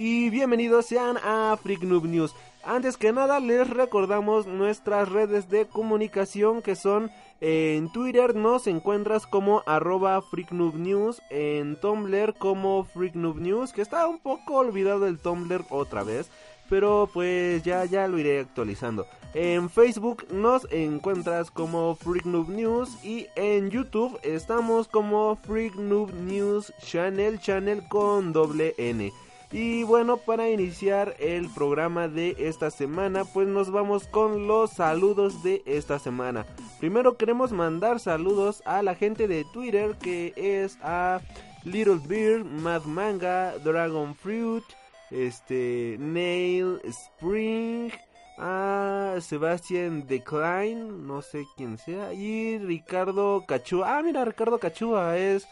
Y bienvenidos sean a Freak News. Antes que nada les recordamos nuestras redes de comunicación que son en Twitter nos encuentras como arroba News, en Tumblr como Freak Noob News, que está un poco olvidado el Tumblr otra vez, pero pues ya, ya lo iré actualizando. En Facebook nos encuentras como Freak News y en YouTube estamos como Freak News Channel, channel con doble N. Y bueno, para iniciar el programa de esta semana, pues nos vamos con los saludos de esta semana. Primero queremos mandar saludos a la gente de Twitter que es a Little Beard, Mad Manga, Dragon Fruit, este, Nail Spring, a Sebastian Decline, no sé quién sea, y Ricardo Cachua. Ah, mira, Ricardo Cachua es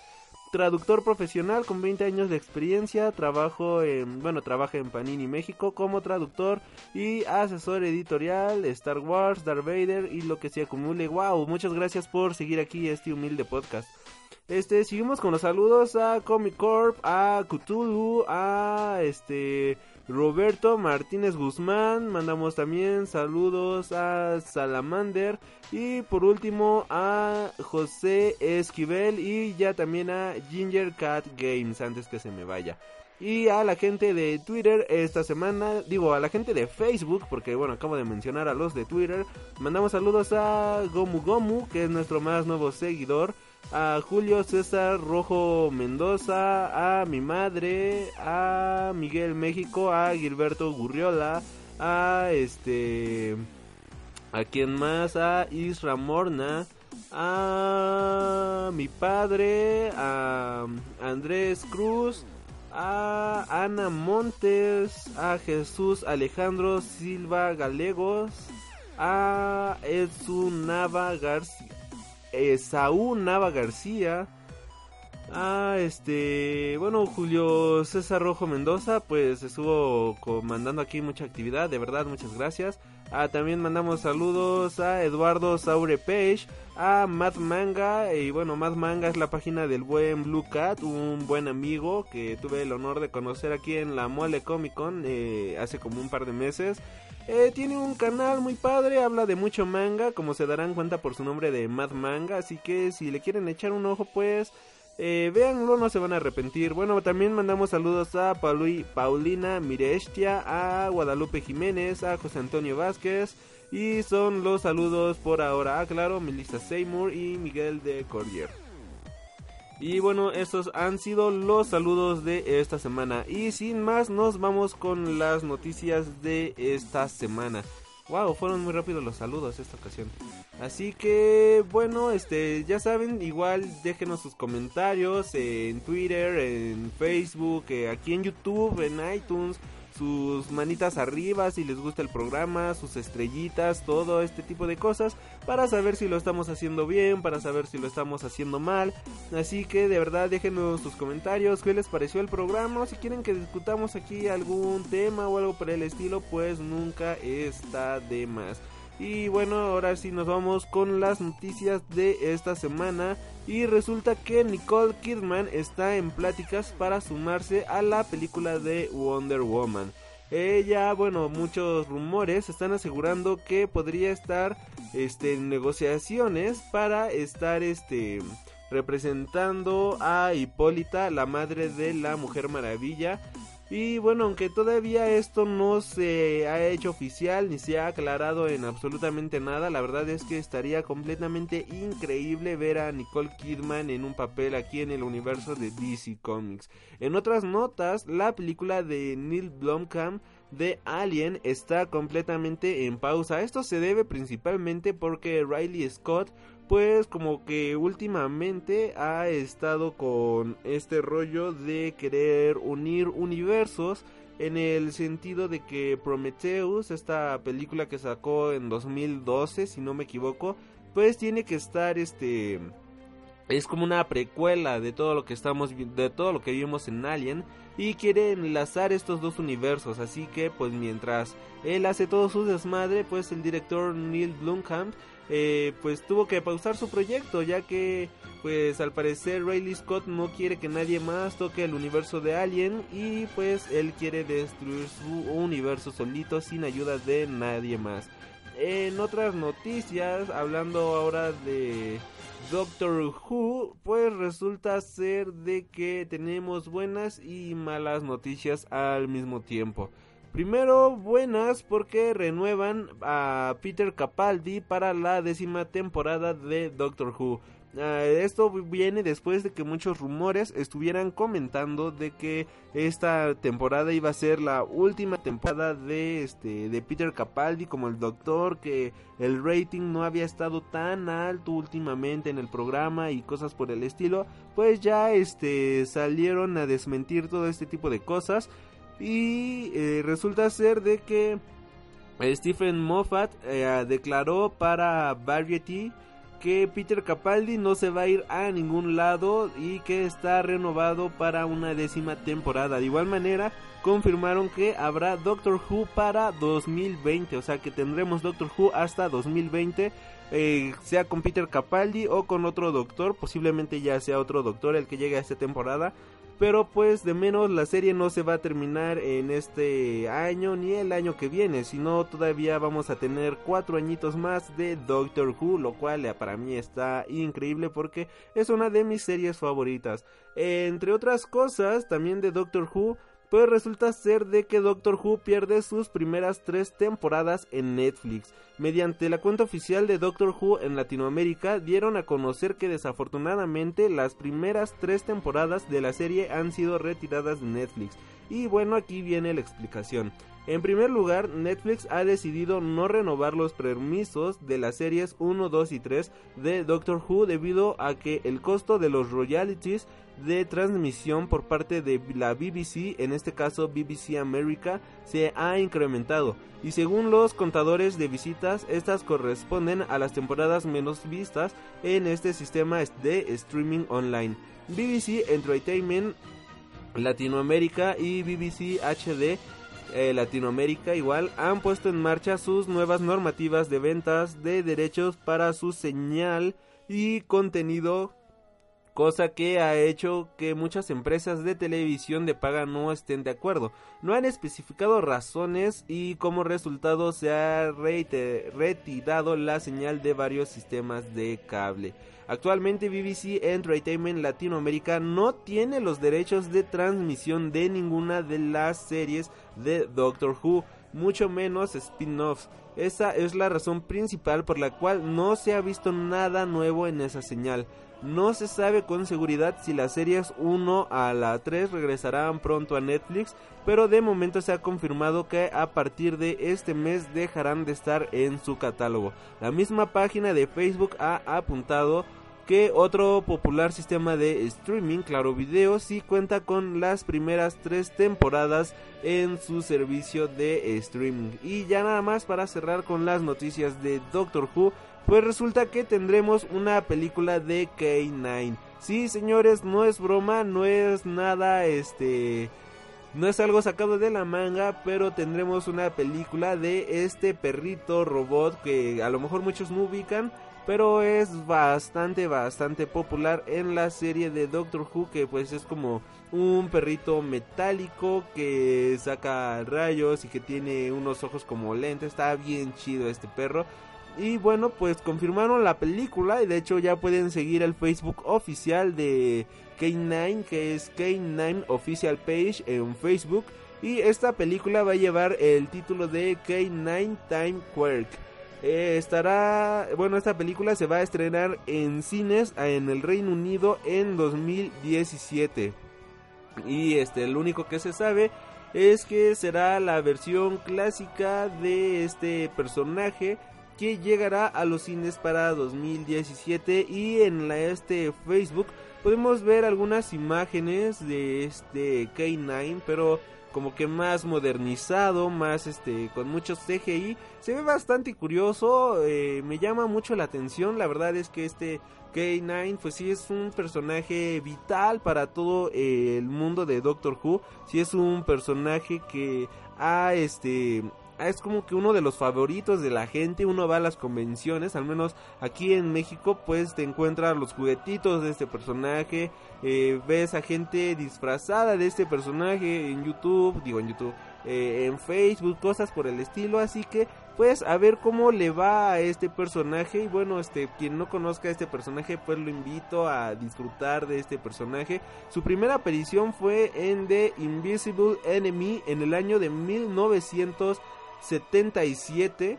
traductor profesional con 20 años de experiencia, trabajo en, bueno, trabaja en Panini México como traductor y asesor editorial, Star Wars, Darth Vader y lo que se acumule. Wow, muchas gracias por seguir aquí este humilde podcast. Este, seguimos con los saludos a Comic Corp, a Cthulhu, a este Roberto Martínez Guzmán, mandamos también saludos a Salamander y por último a José Esquivel y ya también a Ginger Cat Games antes que se me vaya. Y a la gente de Twitter esta semana, digo a la gente de Facebook, porque bueno, acabo de mencionar a los de Twitter, mandamos saludos a Gomu Gomu, que es nuestro más nuevo seguidor a Julio César Rojo Mendoza, a mi madre, a Miguel México, a Gilberto Gurriola, a este a quien más, a Isra Morna, a mi padre, a Andrés Cruz, a Ana Montes, a Jesús Alejandro Silva Galegos, a Edsu Nava García Saúl Nava García. Ah, este, bueno, Julio César Rojo Mendoza, pues estuvo comandando aquí mucha actividad, de verdad, muchas gracias. Ah, también mandamos saludos a Eduardo Saure Page, a Matt Manga, y bueno, Matt Manga es la página del buen Blue Cat, un buen amigo que tuve el honor de conocer aquí en la Mole Comic Con eh, hace como un par de meses. Eh, tiene un canal muy padre, habla de mucho manga, como se darán cuenta por su nombre de Mad Manga, así que si le quieren echar un ojo, pues eh, véanlo, no se van a arrepentir. Bueno, también mandamos saludos a Paulina Mirestia, a Guadalupe Jiménez, a José Antonio Vázquez. Y son los saludos por ahora. Ah, claro, Melissa Seymour y Miguel de Cordier. Y bueno, estos han sido los saludos de esta semana. Y sin más, nos vamos con las noticias de esta semana. Wow, fueron muy rápidos los saludos esta ocasión. Así que, bueno, este, ya saben, igual déjenos sus comentarios en Twitter, en Facebook, eh, aquí en YouTube, en iTunes sus manitas arriba si les gusta el programa, sus estrellitas, todo este tipo de cosas para saber si lo estamos haciendo bien, para saber si lo estamos haciendo mal. Así que de verdad déjenos sus comentarios, qué les pareció el programa, si quieren que discutamos aquí algún tema o algo por el estilo, pues nunca está de más. Y bueno, ahora sí nos vamos con las noticias de esta semana. Y resulta que Nicole Kidman está en pláticas para sumarse a la película de Wonder Woman. Ella, bueno, muchos rumores están asegurando que podría estar este, en negociaciones para estar este, representando a Hipólita, la madre de la Mujer Maravilla, y bueno, aunque todavía esto no se ha hecho oficial ni se ha aclarado en absolutamente nada, la verdad es que estaría completamente increíble ver a Nicole Kidman en un papel aquí en el universo de DC Comics. En otras notas, la película de Neil Blomkamp de Alien está completamente en pausa. Esto se debe principalmente porque Riley Scott pues como que últimamente ha estado con este rollo de querer unir universos en el sentido de que Prometheus, esta película que sacó en 2012, si no me equivoco, pues tiene que estar este es como una precuela de todo lo que estamos de todo lo que vimos en Alien y quiere enlazar estos dos universos, así que pues mientras él hace todo su desmadre, pues el director Neil Blomkamp eh, pues tuvo que pausar su proyecto ya que pues al parecer Riley Scott no quiere que nadie más toque el universo de Alien y pues él quiere destruir su universo solito sin ayuda de nadie más. En otras noticias, hablando ahora de Doctor Who, pues resulta ser de que tenemos buenas y malas noticias al mismo tiempo. Primero, buenas porque renuevan a Peter Capaldi para la décima temporada de Doctor Who. Ah, esto viene después de que muchos rumores estuvieran comentando de que esta temporada iba a ser la última temporada de este de Peter Capaldi como el doctor que el rating no había estado tan alto últimamente en el programa y cosas por el estilo pues ya este salieron a desmentir todo este tipo de cosas y eh, resulta ser de que Stephen Moffat eh, declaró para Variety que Peter Capaldi no se va a ir a ningún lado y que está renovado para una décima temporada. De igual manera, confirmaron que habrá Doctor Who para 2020, o sea que tendremos Doctor Who hasta 2020. Eh, sea con Peter Capaldi o con otro doctor, posiblemente ya sea otro doctor el que llegue a esta temporada, pero pues de menos la serie no se va a terminar en este año ni el año que viene, sino todavía vamos a tener cuatro añitos más de Doctor Who, lo cual eh, para mí está increíble porque es una de mis series favoritas. Entre otras cosas, también de Doctor Who, pues resulta ser de que Doctor Who pierde sus primeras tres temporadas en Netflix. Mediante la cuenta oficial de Doctor Who en Latinoamérica dieron a conocer que desafortunadamente las primeras tres temporadas de la serie han sido retiradas de Netflix. Y bueno, aquí viene la explicación. En primer lugar, Netflix ha decidido no renovar los permisos de las series 1, 2 y 3 de Doctor Who debido a que el costo de los royalties de transmisión por parte de la BBC, en este caso BBC America, se ha incrementado. Y según los contadores de visitas, estas corresponden a las temporadas menos vistas en este sistema de streaming online. BBC Entertainment Latinoamérica y BBC HD eh, Latinoamérica igual han puesto en marcha sus nuevas normativas de ventas de derechos para su señal y contenido cosa que ha hecho que muchas empresas de televisión de paga no estén de acuerdo. No han especificado razones y como resultado se ha retirado la señal de varios sistemas de cable. Actualmente BBC Entertainment Latinoamérica no tiene los derechos de transmisión de ninguna de las series de Doctor Who, mucho menos spin-offs. Esa es la razón principal por la cual no se ha visto nada nuevo en esa señal. No se sabe con seguridad si las series 1 a la 3 regresarán pronto a Netflix, pero de momento se ha confirmado que a partir de este mes dejarán de estar en su catálogo. La misma página de Facebook ha apuntado que otro popular sistema de streaming, Claro Video, sí cuenta con las primeras tres temporadas en su servicio de streaming. Y ya nada más para cerrar con las noticias de Doctor Who, pues resulta que tendremos una película de K9. Sí, señores, no es broma, no es nada este no es algo sacado de la manga, pero tendremos una película de este perrito robot que a lo mejor muchos no ubican, pero es bastante, bastante popular en la serie de Doctor Who, que pues es como un perrito metálico que saca rayos y que tiene unos ojos como lentes. Está bien chido este perro. Y bueno, pues confirmaron la película y de hecho ya pueden seguir el Facebook oficial de K9, que es K9 Official Page en Facebook. Y esta película va a llevar el título de K9 Time Quirk. Eh, estará, bueno, esta película se va a estrenar en cines en el Reino Unido en 2017. Y este, lo único que se sabe es que será la versión clásica de este personaje que llegará a los cines para 2017 y en la este Facebook podemos ver algunas imágenes de este K9 pero como que más modernizado, más este con muchos CGI, se ve bastante curioso, eh, me llama mucho la atención, la verdad es que este K9 pues sí es un personaje vital para todo el mundo de Doctor Who, sí es un personaje que ha este es como que uno de los favoritos de la gente, uno va a las convenciones, al menos aquí en México pues te encuentras los juguetitos de este personaje, eh, ves a gente disfrazada de este personaje en YouTube, digo en YouTube, eh, en Facebook, cosas por el estilo, así que pues a ver cómo le va a este personaje. Y bueno, este quien no conozca a este personaje pues lo invito a disfrutar de este personaje. Su primera aparición fue en The Invisible Enemy en el año de 1900 77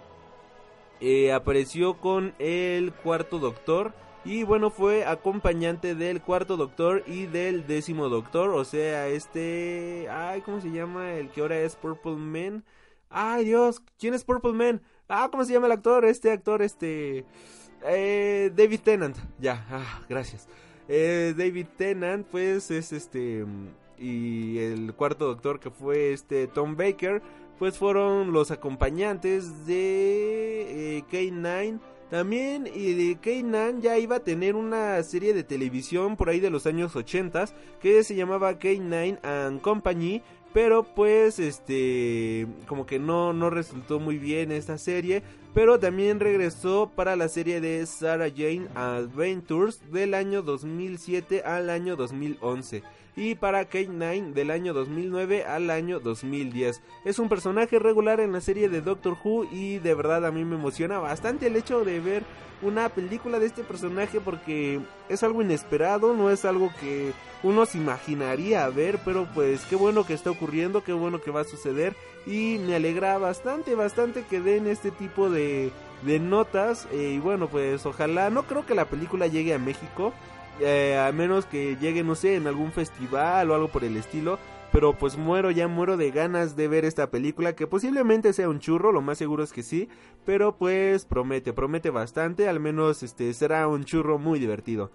eh, apareció con el cuarto doctor y bueno fue acompañante del cuarto doctor y del décimo doctor o sea este ay cómo se llama el que ahora es Purple Man. Ay dios quién es Purple Man ah cómo se llama el actor este actor este eh, David Tennant. Ya ah, gracias. Eh, David Tennant pues es este y el cuarto doctor que fue este Tom Baker pues fueron los acompañantes de eh, K9. También de K9 ya iba a tener una serie de televisión por ahí de los años 80 que se llamaba K9 and Company, pero pues este como que no no resultó muy bien esta serie, pero también regresó para la serie de Sarah Jane Adventures del año 2007 al año 2011 y para Kate 9 del año 2009 al año 2010. Es un personaje regular en la serie de Doctor Who y de verdad a mí me emociona bastante el hecho de ver una película de este personaje porque es algo inesperado, no es algo que uno se imaginaría ver, pero pues qué bueno que está ocurriendo, qué bueno que va a suceder y me alegra bastante, bastante que den este tipo de, de notas eh, y bueno pues ojalá, no creo que la película llegue a México, eh, a menos que llegue, no sé, en algún festival o algo por el estilo. Pero pues muero, ya muero de ganas de ver esta película, que posiblemente sea un churro, lo más seguro es que sí, pero pues promete, promete bastante, al menos este será un churro muy divertido.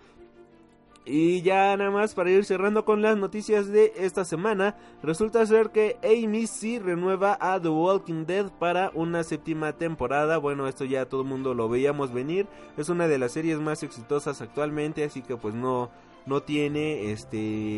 Y ya nada más para ir cerrando con las noticias de esta semana, resulta ser que AMC renueva a The Walking Dead para una séptima temporada. Bueno, esto ya todo el mundo lo veíamos venir, es una de las series más exitosas actualmente, así que pues no no tiene este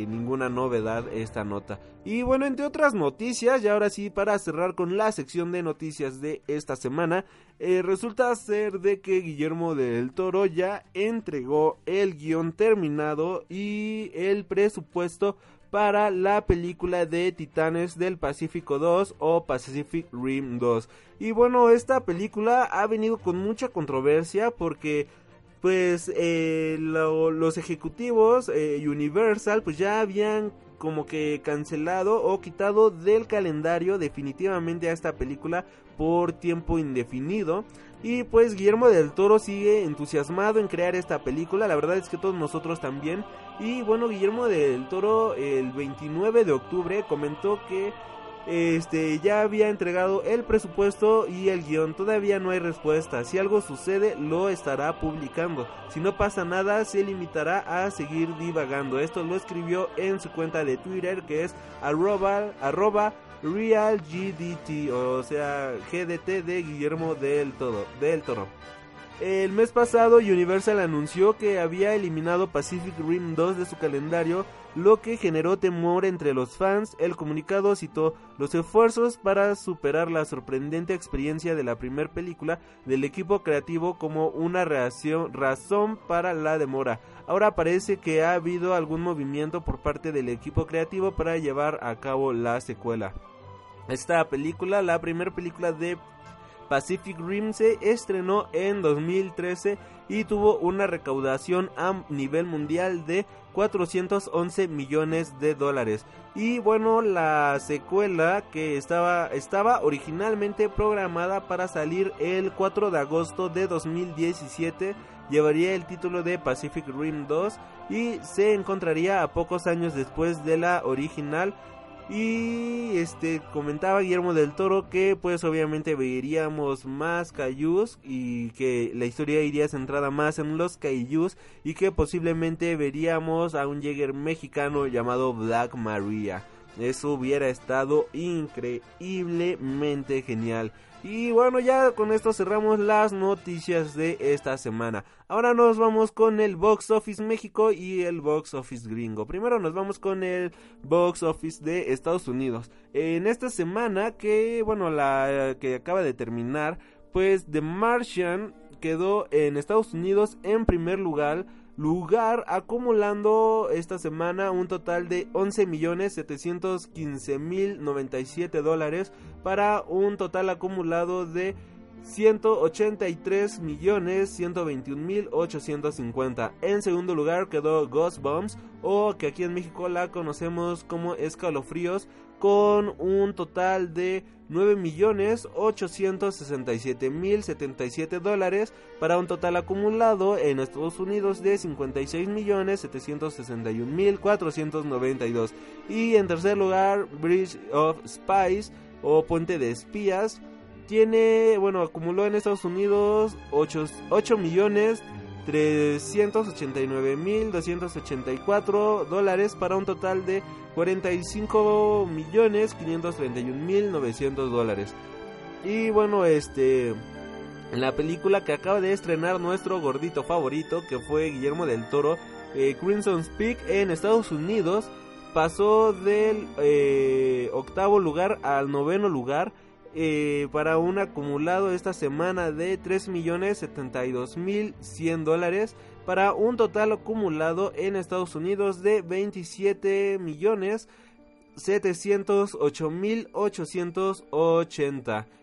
ninguna novedad esta nota. Y bueno, entre otras noticias, y ahora sí para cerrar con la sección de noticias de esta semana, eh, resulta ser de que Guillermo del Toro ya entregó el guion terminado y el presupuesto para la película de Titanes del Pacífico 2 o Pacific Rim 2. Y bueno, esta película ha venido con mucha controversia porque pues eh, los ejecutivos eh, Universal pues ya habían como que cancelado o quitado del calendario definitivamente a esta película por tiempo indefinido. Y pues Guillermo del Toro sigue entusiasmado en crear esta película, la verdad es que todos nosotros también. Y bueno, Guillermo del Toro el 29 de octubre comentó que este ya había entregado el presupuesto y el guion. Todavía no hay respuesta. Si algo sucede, lo estará publicando. Si no pasa nada, se limitará a seguir divagando. Esto lo escribió en su cuenta de Twitter, que es arroba, arroba realgdt, o sea, GDT de Guillermo del, todo, del Toro. El mes pasado Universal anunció que había eliminado Pacific Rim 2 de su calendario, lo que generó temor entre los fans. El comunicado citó los esfuerzos para superar la sorprendente experiencia de la primera película del equipo creativo como una reacción, razón para la demora. Ahora parece que ha habido algún movimiento por parte del equipo creativo para llevar a cabo la secuela. Esta película, la primera película de Pacific Rim se estrenó en 2013 y tuvo una recaudación a nivel mundial de 411 millones de dólares. Y bueno, la secuela que estaba, estaba originalmente programada para salir el 4 de agosto de 2017 llevaría el título de Pacific Rim 2 y se encontraría a pocos años después de la original Y este comentaba Guillermo del Toro que pues obviamente veríamos más kaijus y que la historia iría centrada más en los kaijus y que posiblemente veríamos a un Jäger mexicano llamado Black Maria. Eso hubiera estado increíblemente genial. Y bueno, ya con esto cerramos las noticias de esta semana. Ahora nos vamos con el Box Office México y el Box Office Gringo. Primero nos vamos con el Box Office de Estados Unidos. En esta semana que, bueno, la que acaba de terminar, pues The Martian quedó en Estados Unidos en primer lugar lugar acumulando esta semana un total de 11 millones 715 mil 97 dólares para un total acumulado de 183 millones 121 mil 850 en segundo lugar quedó Ghost Bombs o que aquí en México la conocemos como escalofríos con un total de 9 millones 867 mil 77 dólares para un total acumulado en Estados Unidos de 56 millones 761 mil 492 y en tercer lugar Bridge of Spies o Puente de Espías tiene, bueno, acumuló en Estados Unidos 8, 8 millones 389.284 dólares para un total de 45 millones 531.900 dólares. Y bueno, este en la película que acaba de estrenar nuestro gordito favorito, que fue Guillermo del Toro, eh, Crimson Peak en Estados Unidos, pasó del eh, octavo lugar al noveno lugar eh, para un acumulado esta semana de 3.072.100 dólares para un total acumulado en Estados Unidos de 27 millones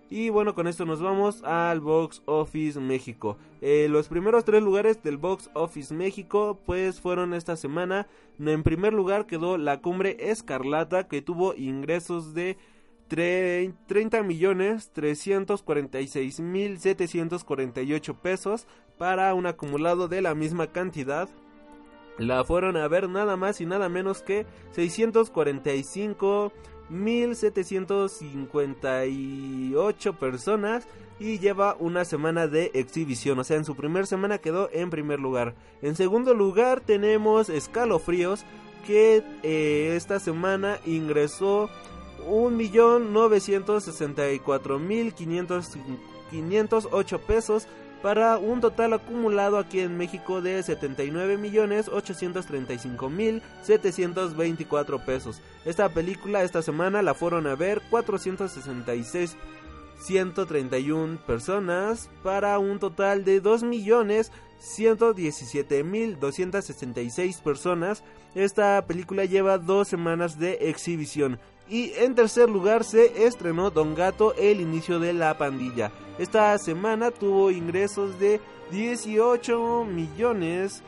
y bueno con esto nos vamos al Box Office México. Eh, los primeros tres lugares del Box Office México pues fueron esta semana. En primer lugar quedó la cumbre escarlata que tuvo ingresos de 30 millones 346 mil 748 pesos para un acumulado de la misma cantidad. La fueron a ver nada más y nada menos que 645 mil 758 personas y lleva una semana de exhibición. O sea, en su primer semana quedó en primer lugar. En segundo lugar tenemos Escalofríos que eh, esta semana ingresó 1.964.508 pesos para un total acumulado aquí en México de 79.835.724 pesos. Esta película esta semana la fueron a ver 466 131 personas para un total de 2.117.266 personas. Esta película lleva dos semanas de exhibición. Y en tercer lugar se estrenó Don Gato, el inicio de la pandilla. Esta semana tuvo ingresos de 18 millones.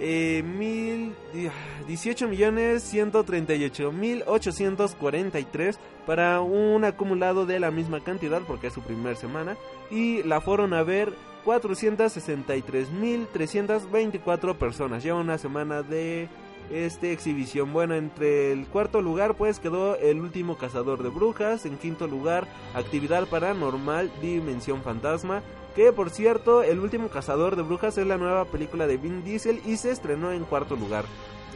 Eh, mil, 18 millones 138 mil 843 para un acumulado de la misma cantidad porque es su primer semana y la fueron a ver 463 mil 324 personas ya una semana de esta exhibición. Bueno, entre el cuarto lugar pues quedó El último cazador de brujas, en quinto lugar Actividad paranormal Dimensión fantasma, que por cierto, El último cazador de brujas es la nueva película de Vin Diesel y se estrenó en cuarto lugar.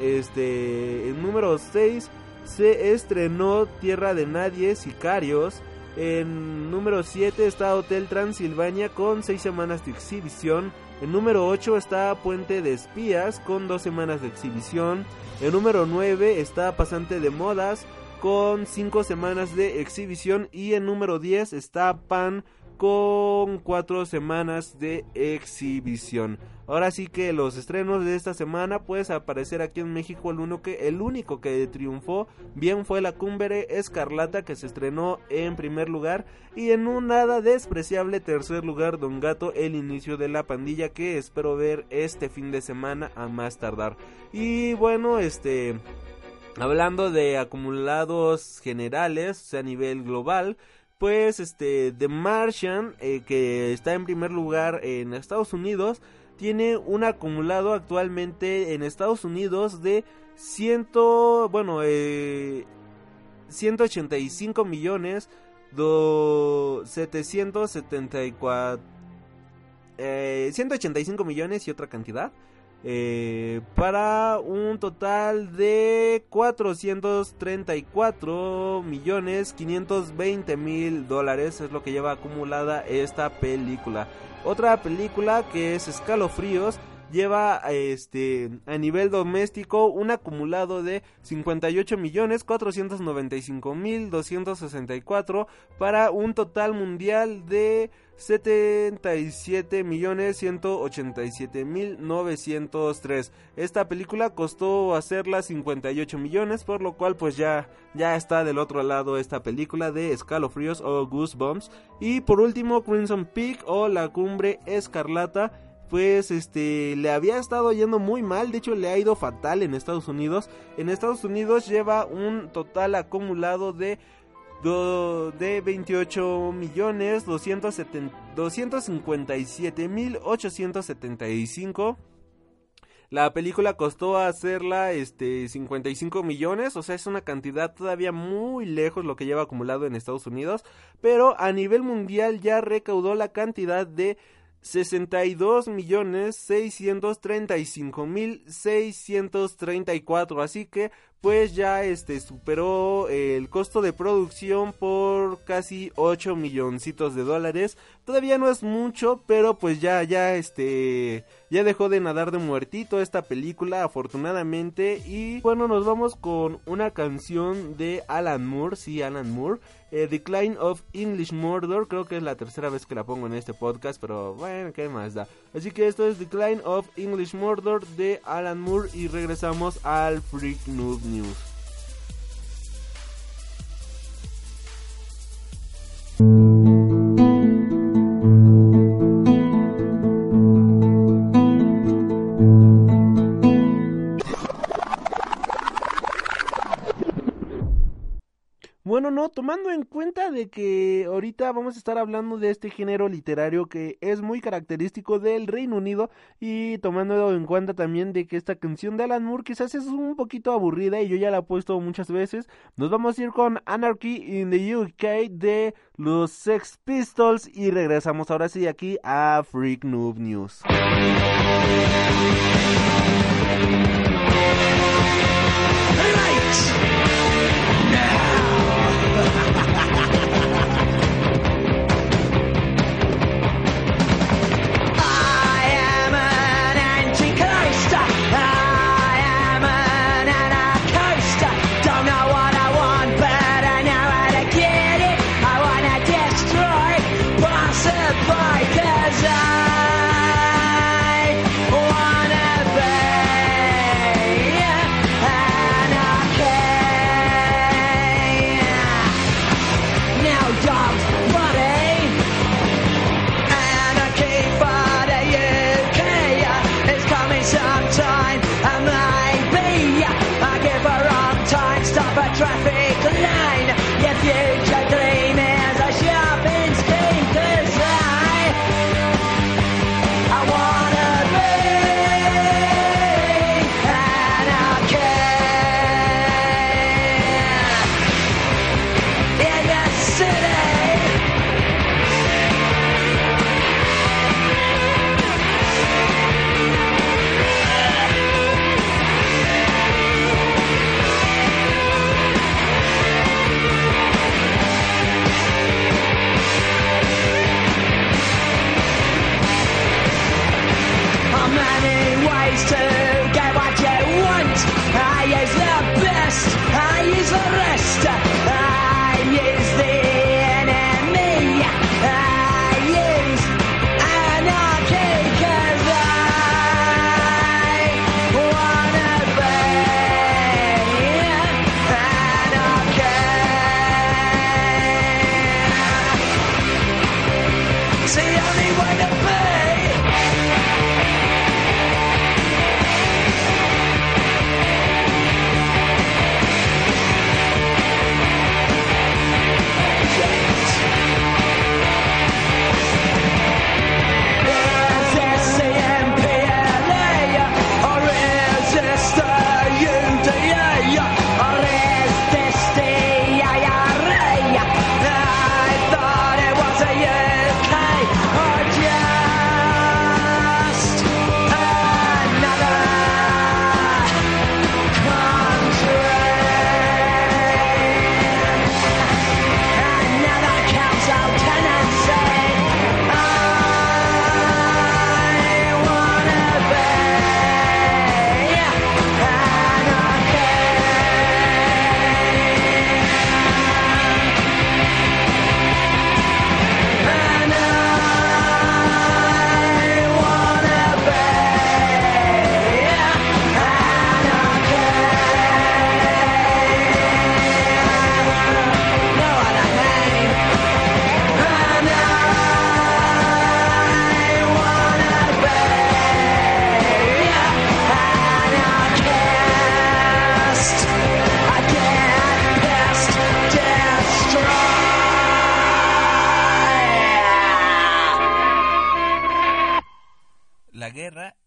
Este, en número 6 se estrenó Tierra de Nadie, Sicarios. En número 7 está Hotel Transilvania con 6 semanas de exhibición. En número 8 está Puente de Espías con dos semanas de exhibición. En número 9 está Pasante de Modas con 5 semanas de exhibición. Y en número 10 está Pan con 4 semanas de exhibición. Ahora sí que los estrenos de esta semana puedes aparecer aquí en México el, uno que, el único que triunfó bien fue la Cumbre Escarlata que se estrenó en primer lugar y en un nada despreciable tercer lugar Don Gato el inicio de la pandilla que espero ver este fin de semana a más tardar. Y bueno, este hablando de acumulados generales a nivel global, pues este The Martian eh, que está en primer lugar en Estados Unidos tiene un acumulado actualmente en Estados Unidos de ciento, bueno, eh, 185 millones 774 eh, 185 millones y otra cantidad eh, para un total de 434 millones 520 mil dólares es lo que lleva acumulada esta película. Otra película que es Escalofríos lleva este a nivel doméstico un acumulado de 58 millones 495 mil 264 para un total mundial de 77 millones 187 mil 903 esta película costó hacerla 58 millones por lo cual pues ya ya está del otro lado esta película de escalofríos o goosebumps. Y por último Crimson Peak o la cumbre escarlata pues este le había estado yendo muy mal, de hecho le ha ido fatal en Estados Unidos. En Estados Unidos lleva un total acumulado de de 28 millones 257 mil 875 la película costó hacerla este 55 millones, o sea, es una cantidad todavía muy lejos lo que lleva acumulado en Estados Unidos, pero a nivel mundial ya recaudó la cantidad de 62 millones 635 mil 634 así que pues ya este superó el costo de producción por casi 8 milloncitos de dólares. Todavía no es mucho, pero pues ya ya este ya dejó de nadar de muertito esta película afortunadamente y bueno, nos vamos con una canción de Alan Moore, sí, Alan Moore, eh, Decline of English Murder, creo que es la tercera vez que la pongo en este podcast, pero bueno, qué más da. Así que esto es Decline of English Murder de Alan Moore y regresamos al Freak Noob News. Tomando en cuenta de que ahorita vamos a estar hablando de este género literario que es muy característico del Reino Unido y tomando en cuenta también de que esta canción de Alan Moore quizás es un poquito aburrida y yo ya la he puesto muchas veces, nos vamos a ir con Anarchy in the UK de los Sex Pistols y regresamos ahora sí aquí a Freak Noob News.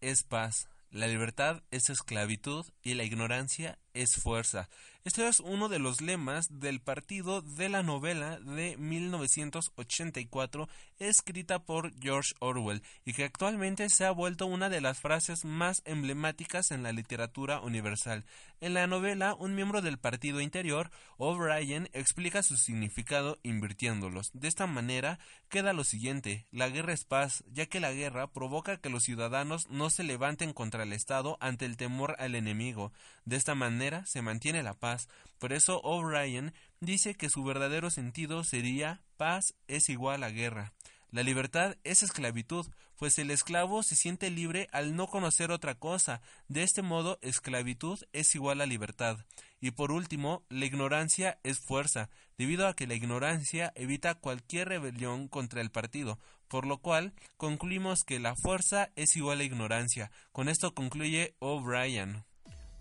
Es paz, la libertad es esclavitud y la ignorancia es fuerza. Este es uno de los lemas del partido de la novela de 1984 escrita por George Orwell y que actualmente se ha vuelto una de las frases más emblemáticas en la literatura universal. En la novela, un miembro del partido interior, O'Brien, explica su significado invirtiéndolos. De esta manera queda lo siguiente, la guerra es paz, ya que la guerra provoca que los ciudadanos no se levanten contra el Estado ante el temor al enemigo. De esta manera se mantiene la paz. Por eso O'Brien dice que su verdadero sentido sería paz es igual a guerra. La libertad es esclavitud, pues el esclavo se siente libre al no conocer otra cosa. De este modo, esclavitud es igual a libertad. Y por último, la ignorancia es fuerza, debido a que la ignorancia evita cualquier rebelión contra el partido, por lo cual concluimos que la fuerza es igual a ignorancia. Con esto concluye O'Brien.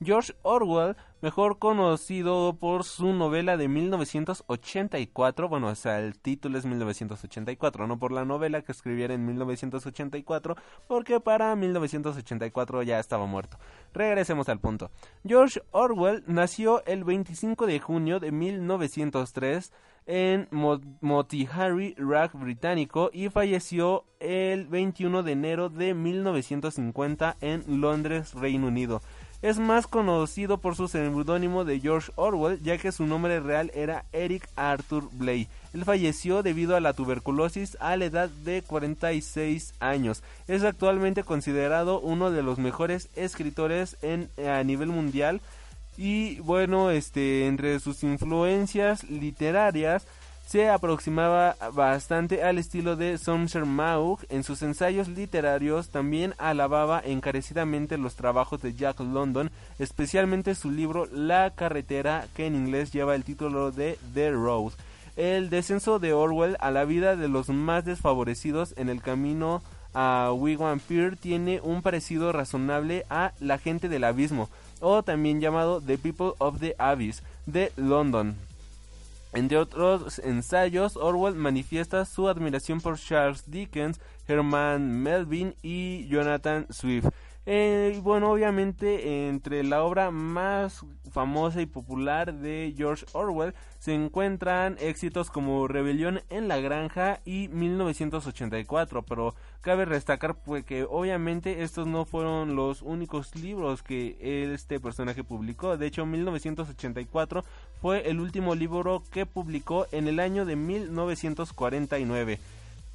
George Orwell, mejor conocido por su novela de 1984, bueno, o sea, el título es 1984, no por la novela que escribiera en 1984, porque para 1984 ya estaba muerto. Regresemos al punto. George Orwell nació el 25 de junio de 1903 en Motihari, Rack británico, y falleció el 21 de enero de 1950 en Londres, Reino Unido. Es más conocido por su seudónimo de George Orwell, ya que su nombre real era Eric Arthur Blay. Él falleció debido a la tuberculosis a la edad de 46 años. Es actualmente considerado uno de los mejores escritores en, a nivel mundial. Y bueno, este, entre sus influencias literarias se aproximaba bastante al estilo de Somser Maug. En sus ensayos literarios también alababa encarecidamente los trabajos de Jack London, especialmente su libro La carretera, que en inglés lleva el título de The Road. El descenso de Orwell a la vida de los más desfavorecidos en el camino a Wigwam Pier tiene un parecido razonable a La gente del abismo, o también llamado The People of the Abyss, de London. Entre otros ensayos, Orwell manifiesta su admiración por Charles Dickens, Herman Melvin y Jonathan Swift. Eh, bueno, obviamente entre la obra más famosa y popular de George Orwell se encuentran éxitos como Rebelión en la Granja y 1984, pero cabe destacar pues, que obviamente estos no fueron los únicos libros que este personaje publicó. De hecho, 1984 fue el último libro que publicó en el año de 1949.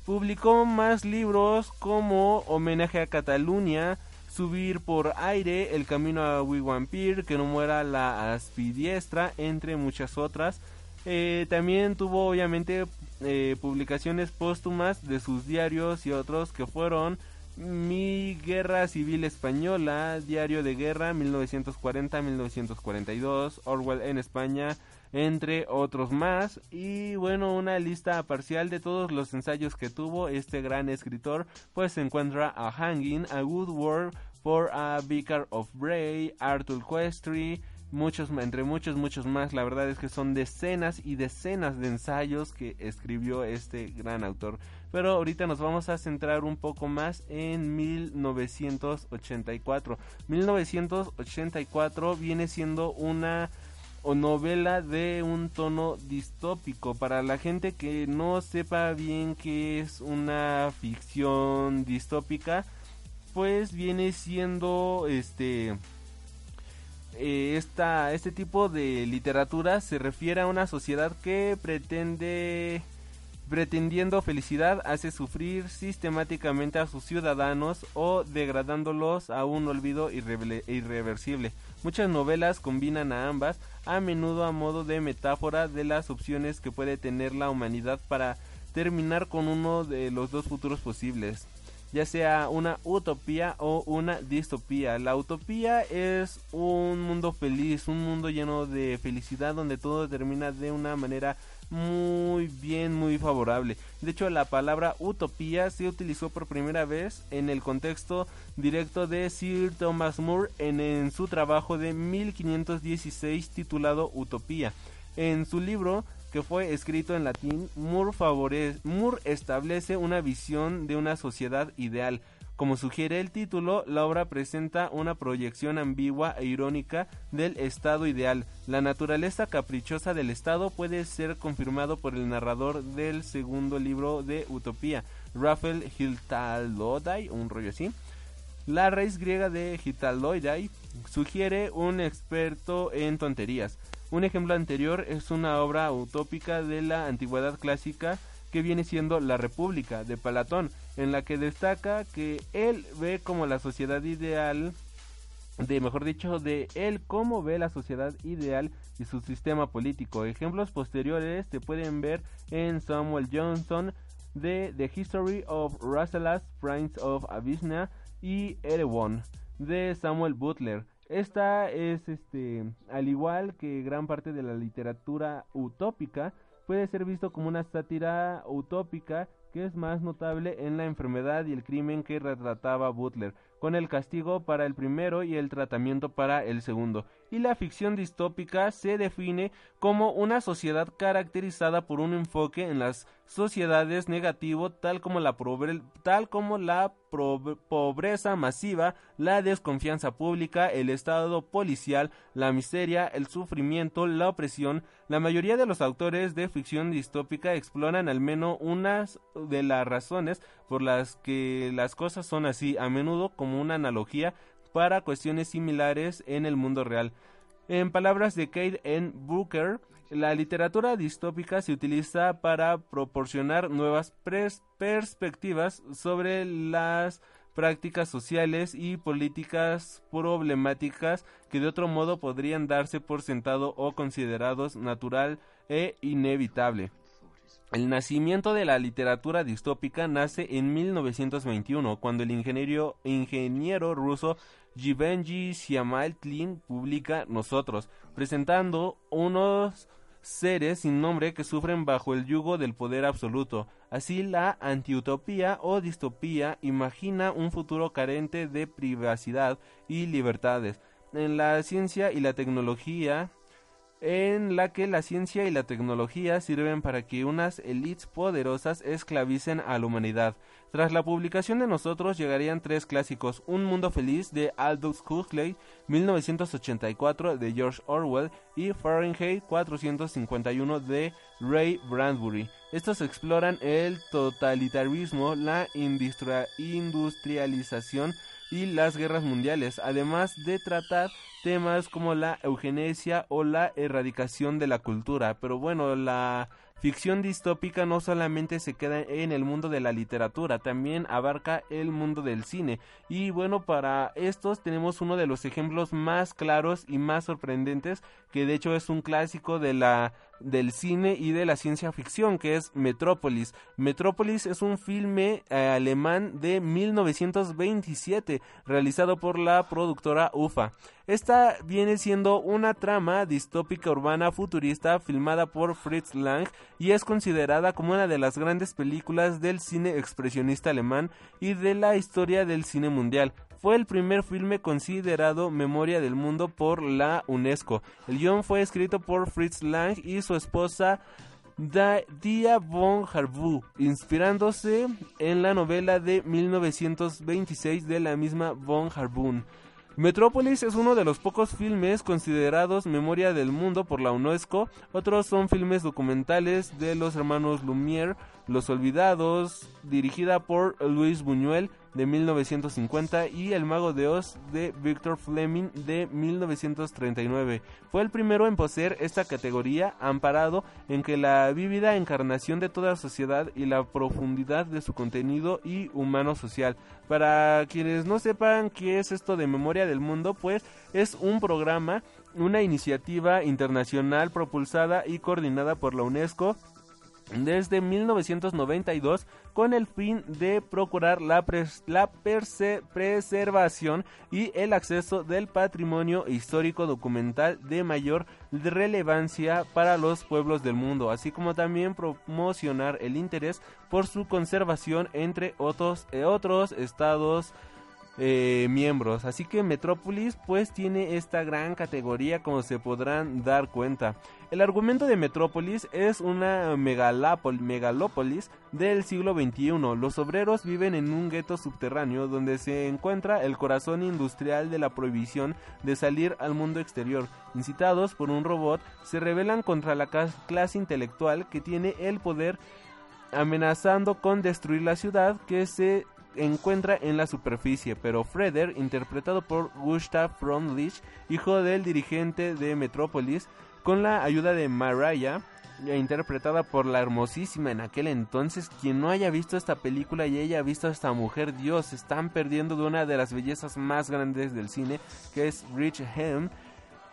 Publicó más libros como Homenaje a Cataluña, Subir por aire, El camino a Wigwampir, Que no muera la aspidiestra, entre muchas otras. Eh, también tuvo obviamente eh, publicaciones póstumas de sus diarios y otros que fueron Mi Guerra Civil Española, Diario de Guerra 1940-1942, Orwell en España, entre otros más. Y bueno, una lista parcial de todos los ensayos que tuvo este gran escritor, pues se encuentra a Hanging, a Good World for a Vicar of Bray, Arthur Questry, muchos, entre muchos, muchos más. La verdad es que son decenas y decenas de ensayos que escribió este gran autor. Pero ahorita nos vamos a centrar un poco más en 1984. 1984 viene siendo una novela de un tono distópico. Para la gente que no sepa bien qué es una ficción distópica, pues viene siendo este eh, esta, este tipo de literatura se refiere a una sociedad que pretende pretendiendo felicidad hace sufrir sistemáticamente a sus ciudadanos o degradándolos a un olvido irreversible. Muchas novelas combinan a ambas, a menudo a modo de metáfora de las opciones que puede tener la humanidad para terminar con uno de los dos futuros posibles ya sea una utopía o una distopía. La utopía es un mundo feliz, un mundo lleno de felicidad donde todo termina de una manera muy bien, muy favorable. De hecho, la palabra utopía se utilizó por primera vez en el contexto directo de Sir Thomas More en, su trabajo de 1516 titulado Utopía. En su libro que fue escrito en latín, Moore, establece una visión de una sociedad ideal, Como sugiere el título, la obra presenta una proyección ambigua e irónica del estado ideal. La naturaleza caprichosa del estado puede ser confirmado por el narrador del segundo libro de Utopía, Rafael Hiltalodai, un rollo. La raíz griega de Hitaloidai sugiere un experto en tonterías. Un ejemplo anterior es una obra utópica de la antigüedad clásica que viene siendo La República de Platón, en la que destaca que él ve como la sociedad ideal, de mejor dicho, de él cómo ve la sociedad ideal y su sistema político. Ejemplos posteriores se pueden ver en Samuel Johnson de The History of Rasselas, Prince of Abyssinia y Erewhon de Samuel Butler. Esta es, este, al igual que gran parte de la literatura utópica, puede ser visto como una sátira utópica que es más notable en la enfermedad y el crimen que retrataba Butler, con el castigo para el primero y el tratamiento para el segundo. Y la ficción distópica se define como una sociedad caracterizada por un enfoque en las sociedades negativo tal como la, tal como la pobreza masiva, la desconfianza pública, el estado policial, la miseria, el sufrimiento, la opresión. La mayoría de los autores de ficción distópica exploran al menos unas de las razones por las que las cosas son así, a menudo como una analogía para cuestiones similares en el mundo real. En palabras de Kate N. Booker, la literatura distópica se utiliza para proporcionar nuevas perspectivas sobre las prácticas sociales y políticas problemáticas que de otro modo podrían darse por sentado o considerados natural e inevitable. El nacimiento de la literatura distópica nace en 1921, cuando el ingeniero, ingeniero ruso Givenchy Siamaltlin publica Nosotros, presentando unos seres sin nombre que sufren bajo el yugo del poder absoluto. Así la antiutopía o distopía imagina un futuro carente de privacidad y libertades. En la ciencia y la tecnología en la que la ciencia y la tecnología sirven para que unas élites poderosas esclavicen a la humanidad. Tras la publicación de nosotros llegarían tres clásicos, Un Mundo Feliz de Aldous Huxley, 1984 de George Orwell y Fahrenheit 451 de Ray Bradbury. Estos exploran el totalitarismo, la industrialización y las guerras mundiales, además de tratar temas como la eugenesia o la erradicación de la cultura. Pero bueno, la ficción distópica no solamente se queda en el mundo de la literatura, también abarca el mundo del cine. Y bueno, para estos tenemos uno de los ejemplos más claros y más sorprendentes, que de hecho es un clásico de la del cine y de la ciencia ficción, que es Metrópolis. Metrópolis es un filme eh, alemán de 1927, realizado por la productora UFA. Esta viene siendo una trama distópica urbana futurista filmada por Fritz Lang y es considerada como una de las grandes películas del cine expresionista alemán y de la historia del cine mundial. Fue el primer filme considerado Memoria del Mundo por la UNESCO. El guion fue escrito por Fritz Lang y su esposa Dia von Harbu, inspirándose en la novela de 1926 de la misma von Harbun. Metrópolis es uno de los pocos filmes considerados Memoria del Mundo por la UNESCO. Otros son filmes documentales de los hermanos Lumière, Los Olvidados, dirigida por Luis Buñuel de 1950 y El Mago de Oz de Victor Fleming de 1939. Fue el primero en poseer esta categoría, amparado en que la vívida encarnación de toda sociedad y la profundidad de su contenido y humano social. Para quienes no sepan qué es esto de Memoria del Mundo, pues es un programa, una iniciativa internacional propulsada y coordinada por la UNESCO desde 1992 con el fin de procurar la, la preservación y el acceso del patrimonio histórico documental de mayor relevancia para los pueblos del mundo, así como también promocionar el interés por su conservación entre otros, eh, otros estados eh, miembros. Así que Metrópolis pues tiene esta gran categoría como se podrán dar cuenta. El argumento de Metrópolis es una megalópolis del siglo XXI. Los obreros viven en un gueto subterráneo donde se encuentra el corazón industrial de la prohibición de salir al mundo exterior. Incitados por un robot, se rebelan contra la clase intelectual que tiene el poder amenazando con destruir la ciudad que se encuentra en la superficie, pero Freder, interpretado por Gustav Freundlich, hijo del dirigente de Metrópolis, con la ayuda de Mariah, interpretada por la hermosísima en aquel entonces, quien no haya visto esta película y haya visto a esta mujer, Dios, están perdiendo de una de las bellezas más grandes del cine, que es Rich Helm,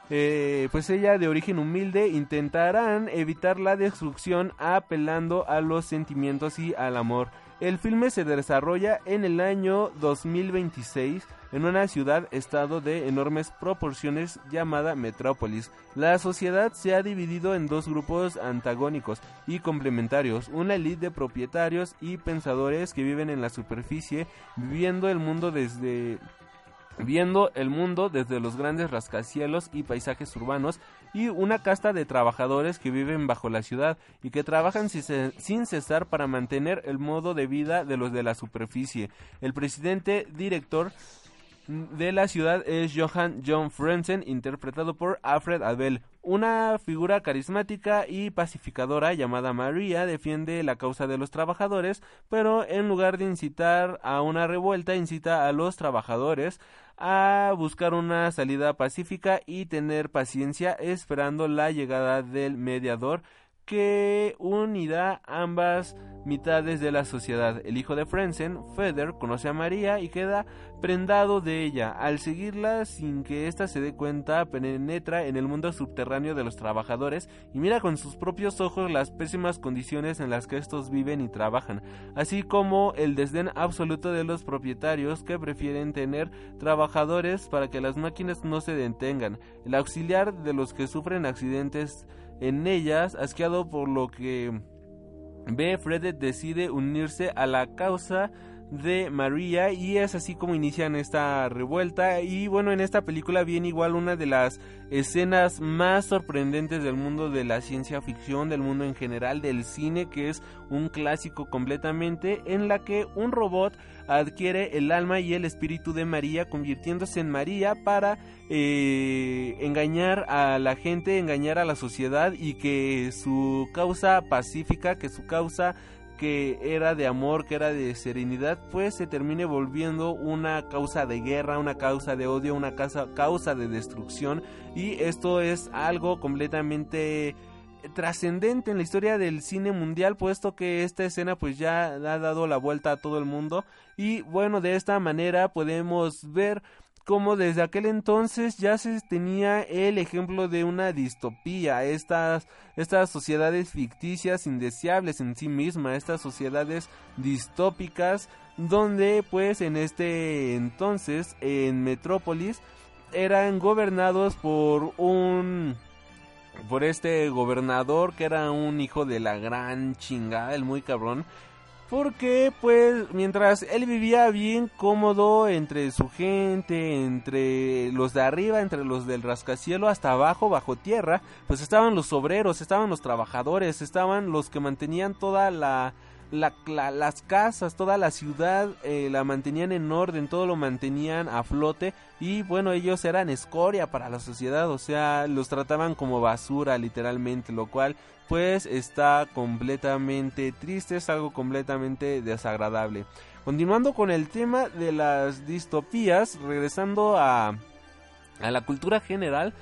eh, pues ella de origen humilde intentarán evitar la destrucción apelando a los sentimientos y al amor. El filme se desarrolla en el año 2026 en una ciudad-estado de enormes proporciones llamada Metrópolis. La sociedad se ha dividido en dos grupos antagónicos y complementarios, una élite de propietarios y pensadores que viven en la superficie, viviendo el mundo desde viendo el mundo desde los grandes rascacielos y paisajes urbanos y una casta de trabajadores que viven bajo la ciudad y que trabajan sin cesar para mantener el modo de vida de los de la superficie. El presidente director de la ciudad es Johann John Frenzen, interpretado por Alfred Abel. Una figura carismática y pacificadora llamada María defiende la causa de los trabajadores, pero en lugar de incitar a una revuelta, incita a los trabajadores a buscar una salida pacífica y tener paciencia esperando la llegada del mediador que unirá ambas mitades de la sociedad. El hijo de Frenzen, Feder, conoce a María y queda prendado de ella. Al seguirla sin que ésta se dé cuenta, penetra en el mundo subterráneo de los trabajadores y mira con sus propios ojos las pésimas condiciones en las que estos viven y trabajan, así como el desdén absoluto de los propietarios que prefieren tener trabajadores para que las máquinas no se detengan, el auxiliar de los que sufren accidentes en ellas, asqueado por lo que ve, Fred decide unirse a la causa de María y es así como inician esta revuelta. Y bueno en esta película viene igual una de las escenas más sorprendentes del mundo de la ciencia ficción del mundo en general del cine que es un clásico completamente en la que un robot adquiere el alma y el espíritu de María convirtiéndose en María para eh, engañar a la gente engañar a la sociedad y que su causa pacífica que su causa que era de amor, que era de serenidad, pues se termine volviendo una causa de guerra, una causa de odio, una causa, causa de destrucción. Y esto es algo completamente trascendente en la historia del cine mundial puesto que esta escena pues ya ha dado la vuelta a todo el mundo y bueno de esta manera podemos ver como desde aquel entonces ya se tenía el ejemplo de una distopía, estas, estas sociedades ficticias indeseables en sí mismas, estas sociedades distópicas, donde pues en este entonces en Metrópolis eran gobernados por un por este gobernador que era un hijo de la gran chingada, el muy cabrón, porque pues mientras él vivía bien cómodo entre su gente, entre los de arriba, entre los del rascacielo hasta abajo, bajo tierra, pues estaban los obreros, estaban los trabajadores, estaban los que mantenían toda la las casas, toda la ciudad eh, la mantenían en orden, todo lo mantenían a flote y bueno, ellos eran escoria para la sociedad, o sea, los trataban como basura literalmente, lo cual pues está completamente triste, es algo completamente desagradable. Continuando con el tema de las distopías, regresando a, a la cultura general,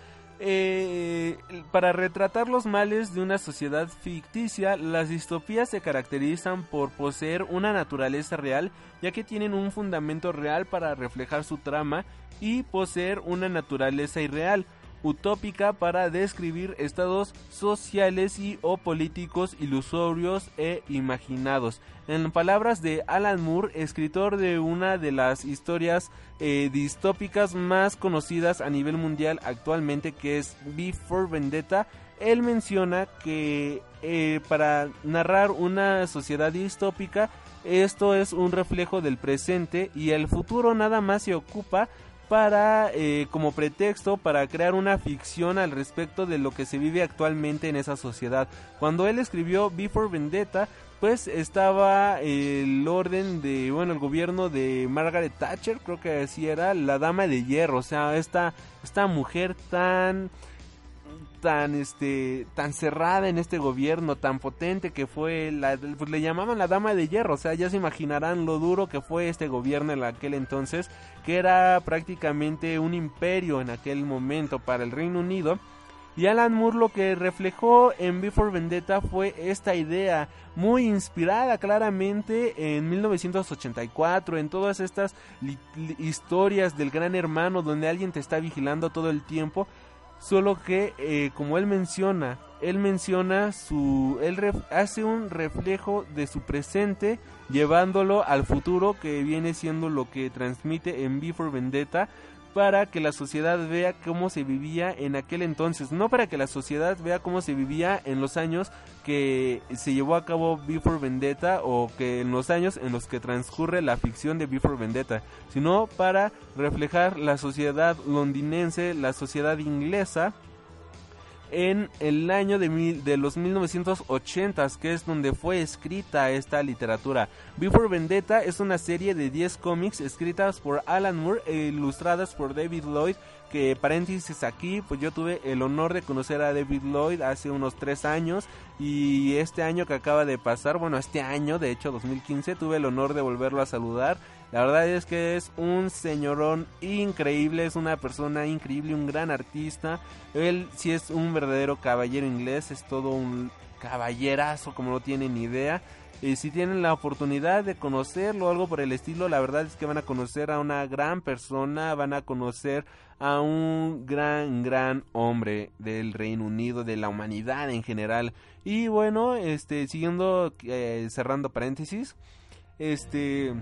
eh, para retratar los males de una sociedad ficticia, las distopías se caracterizan por poseer una naturaleza real, ya que tienen un fundamento real para reflejar su trama, y poseer una naturaleza irreal, utópica para describir estados sociales y o políticos ilusorios e imaginados. En palabras de Alan Moore, escritor de una de las historias eh, distópicas más conocidas a nivel mundial actualmente, que es Before Vendetta, él menciona que eh, para narrar una sociedad distópica esto es un reflejo del presente y el futuro nada más se ocupa para eh, como pretexto para crear una ficción al respecto de lo que se vive actualmente en esa sociedad. Cuando él escribió Before Vendetta, pues estaba el orden de, bueno, el gobierno de Margaret Thatcher, creo que así era, la dama de hierro, o sea, esta, esta mujer tan tan este tan cerrada en este gobierno tan potente que fue la pues le llamaban la dama de hierro o sea ya se imaginarán lo duro que fue este gobierno en aquel entonces que era prácticamente un imperio en aquel momento para el Reino Unido y Alan Moore lo que reflejó en Before Vendetta fue esta idea muy inspirada claramente en 1984, en todas estas historias del gran hermano donde alguien te está vigilando todo el tiempo Solo que, eh, como él menciona, él menciona su. Él hace un reflejo de su presente, llevándolo al futuro, que viene siendo lo que transmite en Before Vendetta, para que la sociedad vea cómo se vivía en aquel entonces, no para que la sociedad vea cómo se vivía en los años que se llevó a cabo Before Vendetta o que en los años en los que transcurre la ficción de Before Vendetta, sino para reflejar la sociedad londinense, la sociedad inglesa en el año de, de los 1980, que es donde fue escrita esta literatura. Before Vendetta es una serie de 10 cómics escritas por Alan Moore e ilustradas por David Lloyd que paréntesis aquí, pues yo tuve el honor de conocer a David Lloyd hace unos tres años y este año que acaba de pasar, bueno, este año, de hecho 2015, tuve el honor de volverlo a saludar. La verdad es que es un señorón increíble, es una persona increíble, un gran artista. Él sí es un verdadero caballero inglés, es todo un caballerazo como no tienen idea. Y si tienen la oportunidad de conocerlo o algo por el estilo, la verdad es que van a conocer a una gran persona, van a conocer a un gran, gran hombre del Reino Unido, de la humanidad en general. Y bueno, este, siguiendo, eh, cerrando paréntesis, este,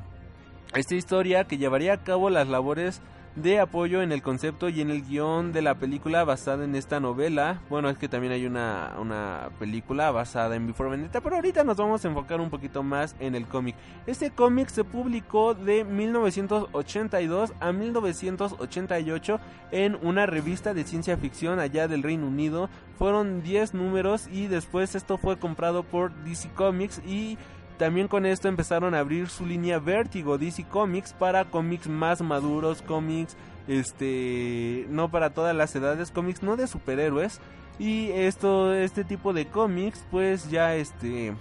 esta historia que llevaría a cabo las labores de apoyo en el concepto y en el guion de la película basada en esta novela. Bueno, es que también hay una, una película basada en Before Vendetta, pero ahorita nos vamos a enfocar un poquito más en el cómic. Este cómic se publicó de 1982 a 1988 en una revista de ciencia ficción allá del Reino Unido. Fueron 10 números y después esto fue comprado por DC Comics y también con esto empezaron a abrir su línea Vertigo DC Comics para cómics más maduros, cómics este no para todas las edades, cómics no de superhéroes y esto este tipo de cómics pues ya este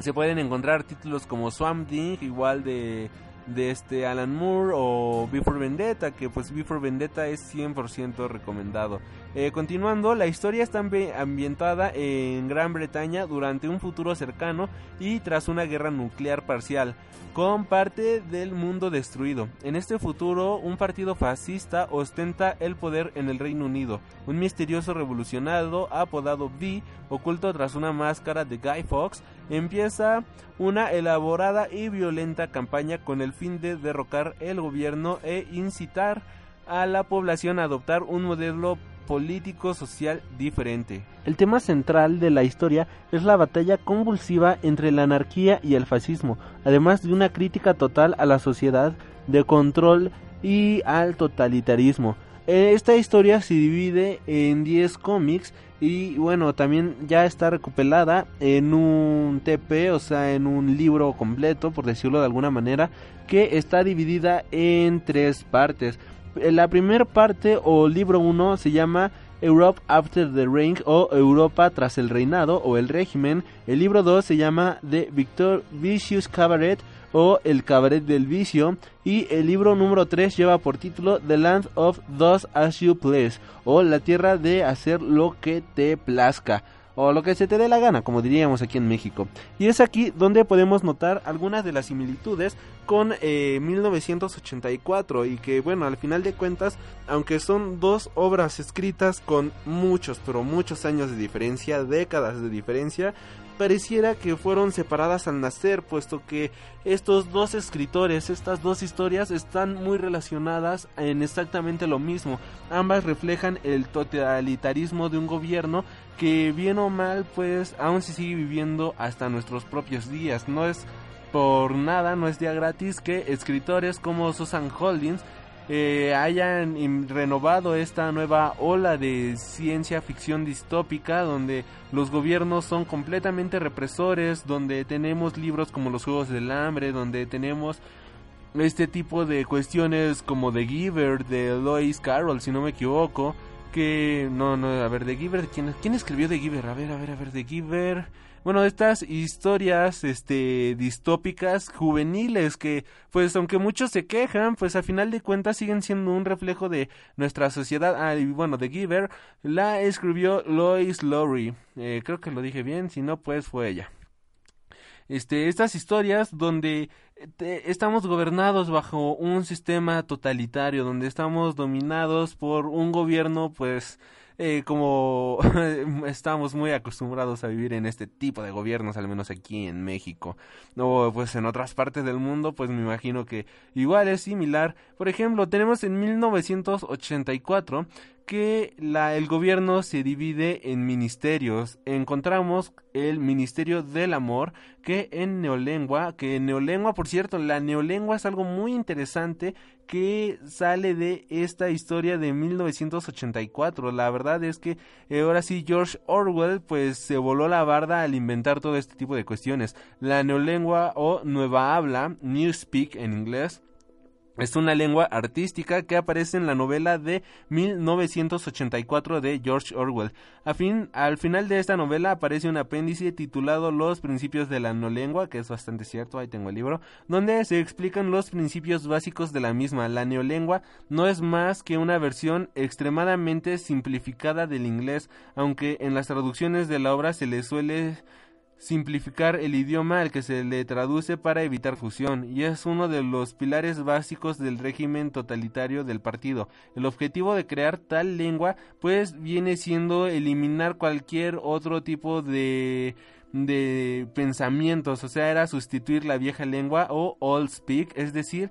se pueden encontrar títulos como Swamp Thing, igual de de este Alan Moore o Before Vendetta, que pues Before Vendetta es 100% recomendado. Eh, continuando, la historia está ambientada en Gran Bretaña durante un futuro cercano y tras una guerra nuclear parcial, con parte del mundo destruido. En este futuro, un partido fascista ostenta el poder en el Reino Unido. Un misterioso revolucionario apodado V, oculto tras una máscara de Guy Fawkes, empieza una elaborada y violenta campaña con el fin de derrocar el gobierno e incitar a la población a adoptar un modelo político-social diferente. El tema central de la historia es la batalla convulsiva entre la anarquía y el fascismo, además de una crítica total a la sociedad de control y al totalitarismo. Esta historia se divide en 10 cómics y bueno, también ya está recopilada en un TP, o sea, en un libro completo, por decirlo de alguna manera, que está dividida en tres partes. Eh, la primera parte o libro 1 se llama Europe After the Reign o Europa tras el reinado o el régimen. El libro 2 se llama The Victor Vicious Cabaret o El Cabaret del Vicio. Y el libro número 3 lleva por título The Land of Those As You Please o La Tierra de Hacer lo que te plazca o lo que se te dé la gana, como diríamos aquí en México. Y es aquí donde podemos notar algunas de las similitudes con 1984 eh, y que bueno, al final de cuentas, aunque son dos obras escritas con muchos, pero muchos años de diferencia, décadas de diferencia, pareciera que fueron separadas al nacer, puesto que estos dos escritores, estas dos historias están muy relacionadas en exactamente lo mismo. Ambas reflejan el totalitarismo de un gobierno que bien o mal pues aún se sigue viviendo hasta nuestros propios días. No es por nada, no es día gratis que escritores como Susan Holdings eh, hayan renovado esta nueva ola de ciencia ficción distópica donde los gobiernos son completamente represores, donde tenemos libros como los Juegos del Hambre, donde tenemos este tipo de cuestiones como The Giver de Lois Carroll, si no me equivoco, que no, no, a ver, The Giver, ¿quién, quién escribió The Giver? A ver, a ver, a ver, The Giver bueno, estas historias este distópicas juveniles que pues aunque muchos se quejan, pues a final de cuentas siguen siendo un reflejo de nuestra sociedad. Ah, y bueno, The Giver la escribió Lois Lowry. Eh, creo que lo dije bien, si no pues fue ella. Este, estas historias donde eh, estamos gobernados bajo un sistema totalitario, donde estamos dominados por un gobierno pues eh, como estamos muy acostumbrados a vivir en este tipo de gobiernos, al menos aquí en México, o pues en otras partes del mundo, pues me imagino que igual es similar. Por ejemplo, tenemos en 1984 que la, el gobierno se divide en ministerios. Encontramos el Ministerio del Amor, que en neolengua, que en neolengua, por cierto, la neolengua es algo muy interesante que sale de esta historia de 1984. La verdad es que eh, ahora sí George Orwell pues se voló la barda al inventar todo este tipo de cuestiones. La neolengua o nueva habla, Newspeak en inglés, es una lengua artística que aparece en la novela de 1984 de George Orwell. A fin, al final de esta novela aparece un apéndice titulado Los principios de la no lengua, que es bastante cierto, ahí tengo el libro, donde se explican los principios básicos de la misma. La neolengua no es más que una versión extremadamente simplificada del inglés, aunque en las traducciones de la obra se le suele simplificar el idioma al que se le traduce para evitar fusión, y es uno de los pilares básicos del régimen totalitario del partido. El objetivo de crear tal lengua pues viene siendo eliminar cualquier otro tipo de de pensamientos, o sea, era sustituir la vieja lengua o old speak, es decir,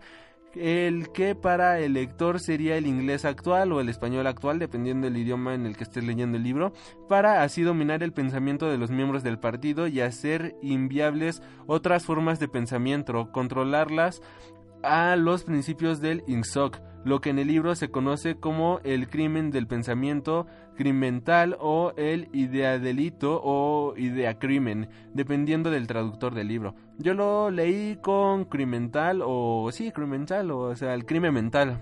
el que para el lector sería el inglés actual o el español actual, dependiendo del idioma en el que estés leyendo el libro, para así dominar el pensamiento de los miembros del partido y hacer inviables otras formas de pensamiento, controlarlas a los principios del INSOC, lo que en el libro se conoce como el crimen del pensamiento crimental o el ideadelito o ideacrimen, dependiendo del traductor del libro. Yo lo leí con crimental o sí, crimental o, sea, el crimen mental.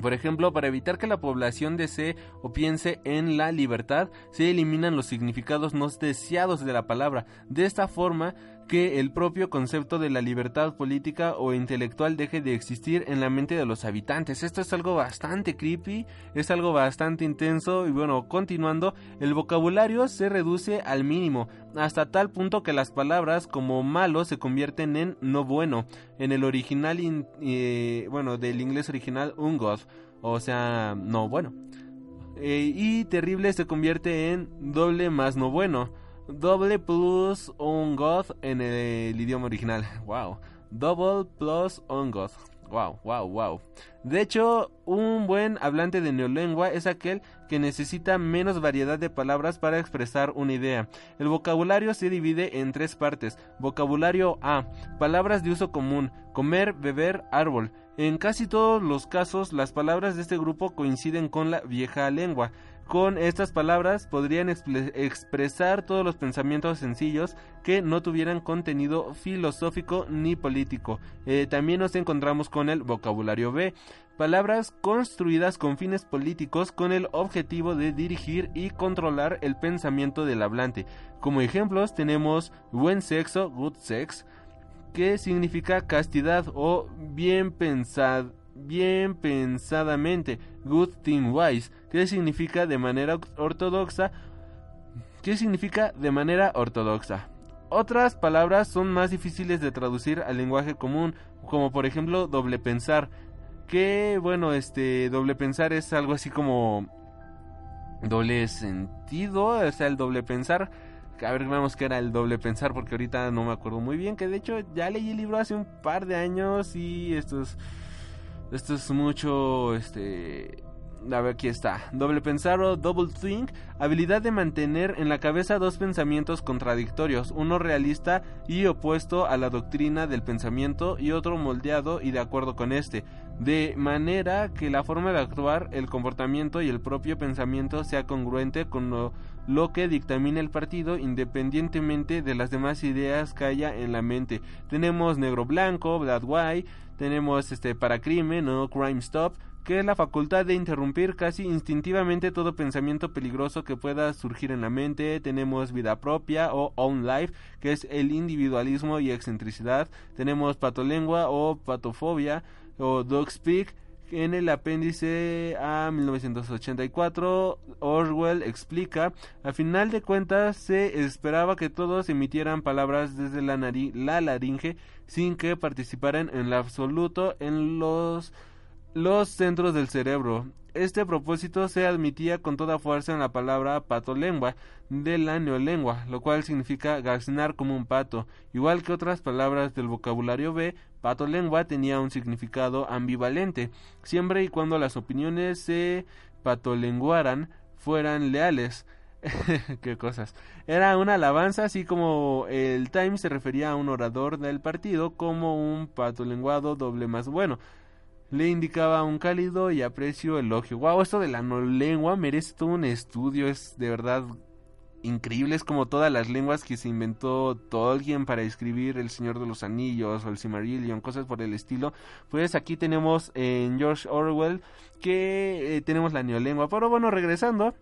Por ejemplo, para evitar que la población desee o piense en la libertad, se eliminan los significados no deseados de la palabra. De esta forma, que el propio concepto de la libertad política o intelectual deje de existir en la mente de los habitantes. Esto es algo bastante creepy, es algo bastante intenso y bueno, continuando, el vocabulario se reduce al mínimo, hasta tal punto que las palabras como malo se convierten en no bueno. En el original, eh, bueno, del inglés original, god o sea, no bueno. Eh, y terrible se convierte en doble más no bueno doble plus un god en el idioma original. Wow. Double plus un god. Wow, wow, wow. De hecho, un buen hablante de neolengua es aquel que necesita menos variedad de palabras para expresar una idea. El vocabulario se divide en tres partes. Vocabulario A. Palabras de uso común. Comer, beber, árbol. En casi todos los casos, las palabras de este grupo coinciden con la vieja lengua. Con estas palabras podrían expresar todos los pensamientos sencillos que no tuvieran contenido filosófico ni político. Eh, también nos encontramos con el vocabulario B, palabras construidas con fines políticos con el objetivo de dirigir y controlar el pensamiento del hablante. Como ejemplos tenemos buen sexo, good sex, que significa castidad o bien pensado bien pensadamente, good thing wise, que significa de manera ortodoxa, ¿Qué significa de manera ortodoxa. Otras palabras son más difíciles de traducir al lenguaje común, como por ejemplo doble pensar, que bueno, este doble pensar es algo así como doble sentido, o sea, el doble pensar. A ver, vemos que era el doble pensar porque ahorita no me acuerdo muy bien, que de hecho ya leí el libro hace un par de años y estos esto es mucho, este... a ver, aquí está. Doble pensar o double think, habilidad de mantener en la cabeza dos pensamientos contradictorios, uno realista y opuesto a la doctrina del pensamiento y otro moldeado y de acuerdo con este, de manera que la forma de actuar, el comportamiento y el propio pensamiento sea congruente con lo, lo que dictamina el partido independientemente de las demás ideas que haya en la mente. Tenemos negro blanco, black white, tenemos este para crimen o crime stop, que es la facultad de interrumpir casi instintivamente todo pensamiento peligroso que pueda surgir en la mente. Tenemos vida propia o own life, que es el individualismo y excentricidad. Tenemos patolengua o patofobia o dog speak. En el apéndice a 1984, Orwell explica, a final de cuentas se esperaba que todos emitieran palabras desde la, la laringe sin que participaran en lo absoluto en los los centros del cerebro. Este propósito se admitía con toda fuerza en la palabra patolengua de la neolengua, lo cual significa gaznar como un pato. Igual que otras palabras del vocabulario B, patolengua tenía un significado ambivalente, siempre y cuando las opiniones se patolenguaran fueran leales. Qué cosas. Era una alabanza, así como el Times se refería a un orador del partido como un patolenguado doble más bueno le indicaba un cálido y aprecio elogio. Wow, esto de la no lengua merece todo un estudio, es de verdad increíble, es como todas las lenguas que se inventó Tolkien para escribir El Señor de los Anillos o El Silmarillion, cosas por el estilo. Pues aquí tenemos en George Orwell que eh, tenemos la neolengua. Pero bueno, regresando,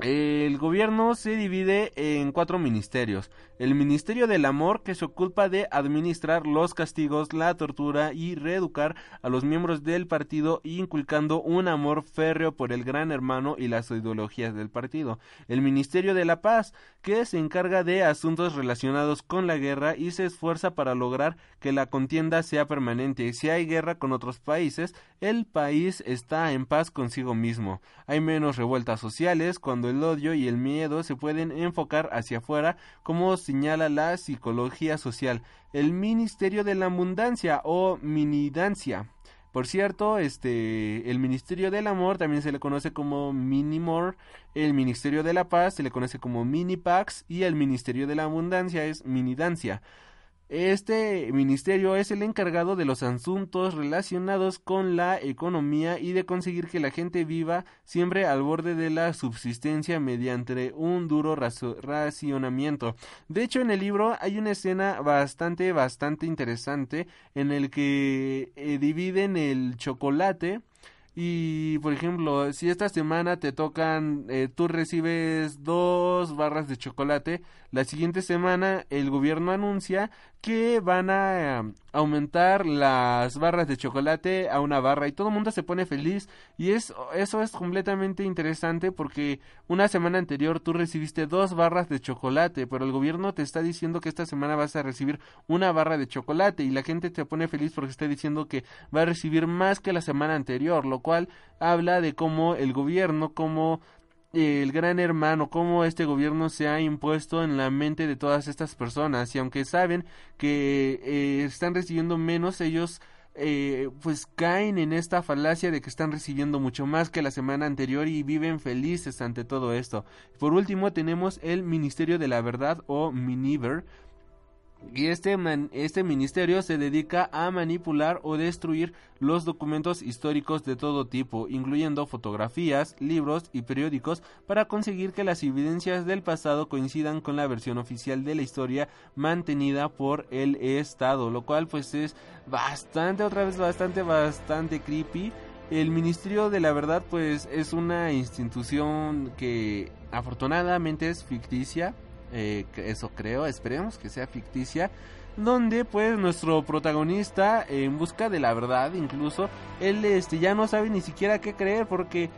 el gobierno se divide en cuatro ministerios. El Ministerio del Amor, que se ocupa de administrar los castigos, la tortura y reeducar a los miembros del partido, inculcando un amor férreo por el gran hermano y las ideologías del partido. El Ministerio de la Paz, que se encarga de asuntos relacionados con la guerra y se esfuerza para lograr que la contienda sea permanente. Si hay guerra con otros países, el país está en paz consigo mismo. Hay menos revueltas sociales cuando el odio y el miedo se pueden enfocar hacia afuera como señala la psicología social. El Ministerio de la Abundancia o Minidancia. Por cierto, este, el Ministerio del Amor también se le conoce como Minimor, el Ministerio de la Paz se le conoce como Minipax y el Ministerio de la Abundancia es Minidancia. Este ministerio es el encargado de los asuntos relacionados con la economía y de conseguir que la gente viva siempre al borde de la subsistencia mediante un duro racionamiento. De hecho, en el libro hay una escena bastante, bastante interesante en el que eh, dividen el chocolate y por ejemplo, si esta semana te tocan, eh, tú recibes dos barras de chocolate, la siguiente semana el gobierno anuncia que van a em, aumentar las barras de chocolate a una barra y todo el mundo se pone feliz. Y es, eso es completamente interesante porque una semana anterior tú recibiste dos barras de chocolate pero el gobierno te está diciendo que esta semana vas a recibir una barra de chocolate y la gente te pone feliz porque está diciendo que va a recibir más que la semana anterior lo cual habla de cómo el gobierno cómo el gran hermano, cómo este gobierno se ha impuesto en la mente de todas estas personas y aunque saben que eh, están recibiendo menos, ellos eh, pues caen en esta falacia de que están recibiendo mucho más que la semana anterior y viven felices ante todo esto. Por último tenemos el Ministerio de la Verdad o Miniver y este, este ministerio se dedica a manipular o destruir los documentos históricos de todo tipo, incluyendo fotografías, libros y periódicos, para conseguir que las evidencias del pasado coincidan con la versión oficial de la historia mantenida por el Estado, lo cual pues es bastante, otra vez bastante, bastante creepy. El Ministerio de la Verdad pues es una institución que afortunadamente es ficticia, eh, eso creo, esperemos que sea ficticia, donde pues nuestro protagonista en busca de la verdad incluso, él este, ya no sabe ni siquiera qué creer porque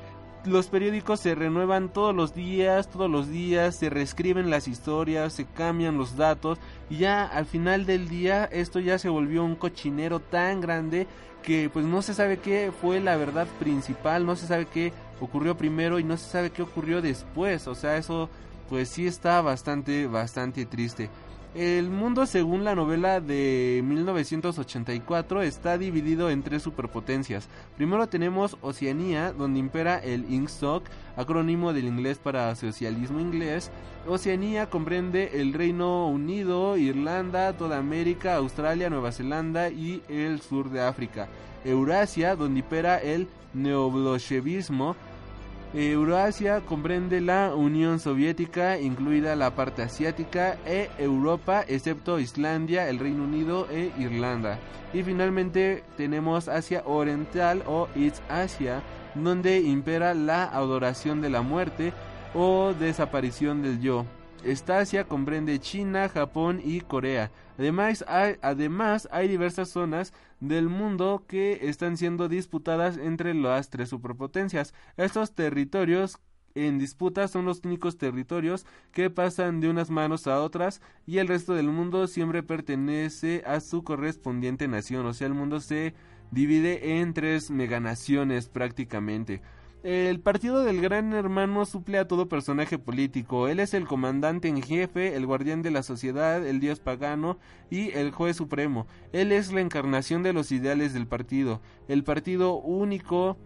los periódicos se renuevan todos los días, todos los días, se reescriben las historias, se cambian los datos y ya al final del día esto ya se volvió un cochinero tan grande que pues no se sabe qué fue la verdad principal, no se sabe qué ocurrió primero y no se sabe qué ocurrió después, o sea, eso pues sí está bastante, bastante triste. El mundo, según la novela de 1984, está dividido en tres superpotencias. Primero tenemos Oceanía, donde impera el INSOC, acrónimo del inglés para socialismo inglés. Oceanía comprende el Reino Unido, Irlanda, toda América, Australia, Nueva Zelanda y el sur de África. Eurasia, donde impera el neobolchevismo, Eurasia comprende la Unión Soviética, incluida la parte asiática, e Europa, excepto Islandia, el Reino Unido e Irlanda. Y finalmente tenemos Asia Oriental o East Asia, donde impera la adoración de la muerte o desaparición del yo. Esta Asia comprende China, Japón y Corea. Además hay, además hay diversas zonas del mundo que están siendo disputadas entre las tres superpotencias. Estos territorios en disputa son los únicos territorios que pasan de unas manos a otras y el resto del mundo siempre pertenece a su correspondiente nación. O sea, el mundo se divide en tres meganaciones prácticamente. El partido del Gran Hermano suple a todo personaje político. Él es el comandante en jefe, el guardián de la sociedad, el dios pagano y el juez supremo. Él es la encarnación de los ideales del partido. El partido único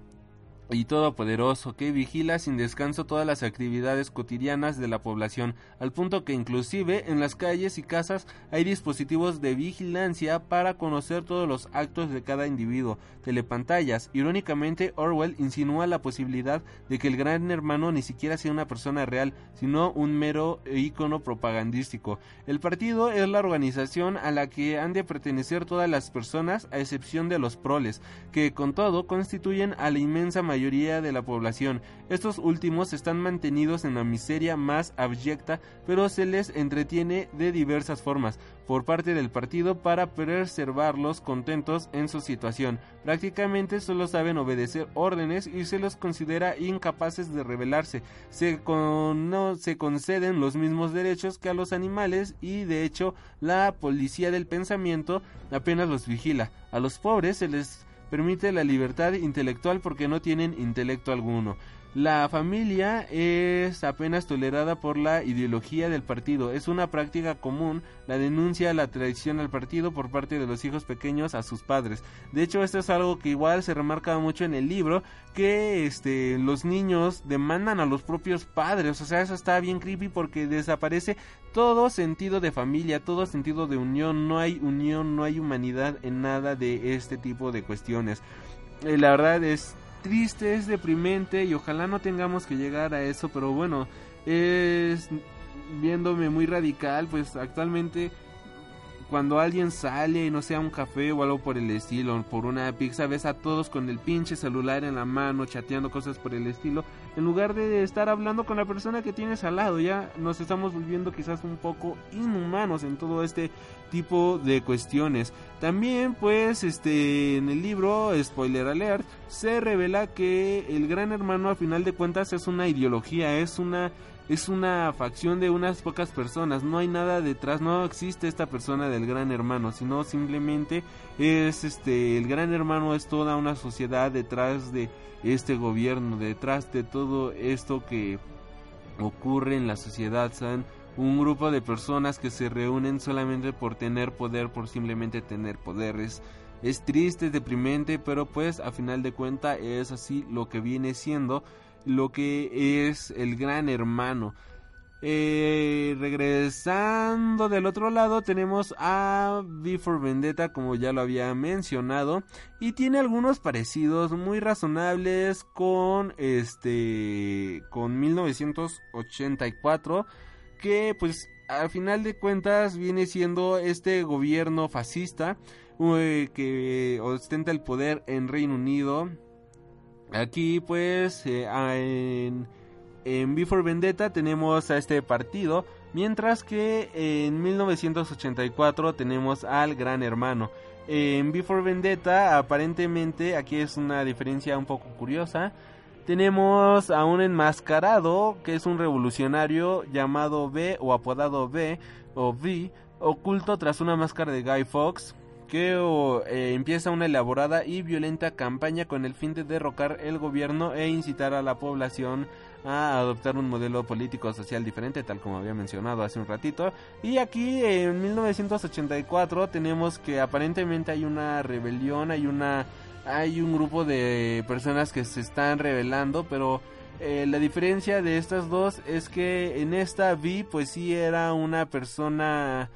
y todopoderoso que vigila sin descanso todas las actividades cotidianas de la población, al punto que inclusive en las calles y casas hay dispositivos de vigilancia para conocer todos los actos de cada individuo, telepantallas. Irónicamente, Orwell insinúa la posibilidad de que el gran hermano ni siquiera sea una persona real, sino un mero ícono propagandístico. El partido es la organización a la que han de pertenecer todas las personas, a excepción de los proles, que con todo constituyen a la inmensa mayoría de la población. Estos últimos están mantenidos en la miseria más abyecta, pero se les entretiene de diversas formas por parte del partido para preservarlos contentos en su situación. Prácticamente solo saben obedecer órdenes y se los considera incapaces de rebelarse. Se, no, se conceden los mismos derechos que a los animales y de hecho la policía del pensamiento apenas los vigila. A los pobres se les permite la libertad intelectual porque no tienen intelecto alguno. La familia es apenas tolerada por la ideología del partido. Es una práctica común la denuncia la traición al partido por parte de los hijos pequeños a sus padres. De hecho, esto es algo que igual se remarca mucho en el libro, que este los niños demandan a los propios padres. O sea, eso está bien creepy porque desaparece todo sentido de familia, todo sentido de unión. No hay unión, no hay humanidad en nada de este tipo de cuestiones. Eh, la verdad es triste, es deprimente y ojalá no tengamos que llegar a eso, pero bueno, es viéndome muy radical, pues actualmente cuando alguien sale, no sea un café o algo por el estilo, por una pizza, ves a todos con el pinche celular en la mano, chateando cosas por el estilo, en lugar de estar hablando con la persona que tienes al lado, ya nos estamos volviendo quizás un poco inhumanos en todo este tipo de cuestiones. También, pues, este, en el libro, spoiler alert, se revela que el gran hermano a final de cuentas es una ideología, es una es una facción de unas pocas personas, no hay nada detrás, no existe esta persona del gran hermano, sino simplemente es este el gran hermano es toda una sociedad detrás de este gobierno, detrás de todo esto que ocurre en la sociedad, son un grupo de personas que se reúnen solamente por tener poder, por simplemente tener poderes. Es triste, es deprimente, pero pues a final de cuenta es así lo que viene siendo lo que es el gran hermano. Eh, regresando del otro lado tenemos a Before Vendetta como ya lo había mencionado y tiene algunos parecidos muy razonables con este con 1984 que pues al final de cuentas viene siendo este gobierno fascista eh, que ostenta el poder en Reino Unido Aquí pues eh, en, en Before Vendetta tenemos a este partido, mientras que en 1984 tenemos al Gran Hermano. En Before Vendetta aparentemente aquí es una diferencia un poco curiosa. Tenemos a un enmascarado que es un revolucionario llamado B o apodado B o V, oculto tras una máscara de Guy Fawkes que eh, empieza una elaborada y violenta campaña con el fin de derrocar el gobierno e incitar a la población a adoptar un modelo político social diferente, tal como había mencionado hace un ratito. Y aquí en 1984 tenemos que aparentemente hay una rebelión, hay una hay un grupo de personas que se están rebelando, pero eh, la diferencia de estas dos es que en esta Vi pues sí era una persona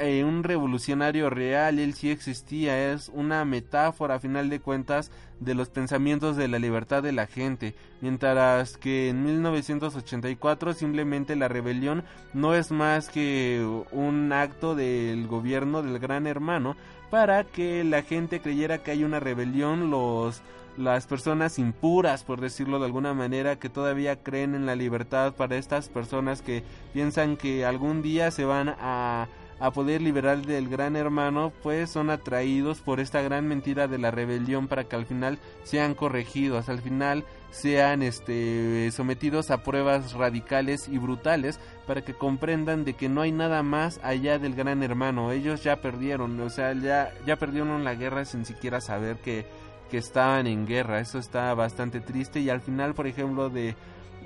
eh, un revolucionario real, él sí existía, es una metáfora a final de cuentas de los pensamientos de la libertad de la gente, mientras que en 1984 simplemente la rebelión no es más que un acto del gobierno del gran hermano para que la gente creyera que hay una rebelión, los las personas impuras, por decirlo de alguna manera, que todavía creen en la libertad para estas personas que piensan que algún día se van a a poder liberar del gran hermano, pues son atraídos por esta gran mentira de la rebelión para que al final sean corregidos, al final sean este sometidos a pruebas radicales y brutales para que comprendan de que no hay nada más allá del gran hermano. Ellos ya perdieron, o sea, ya ya perdieron la guerra sin siquiera saber que que estaban en guerra. Eso está bastante triste y al final, por ejemplo, de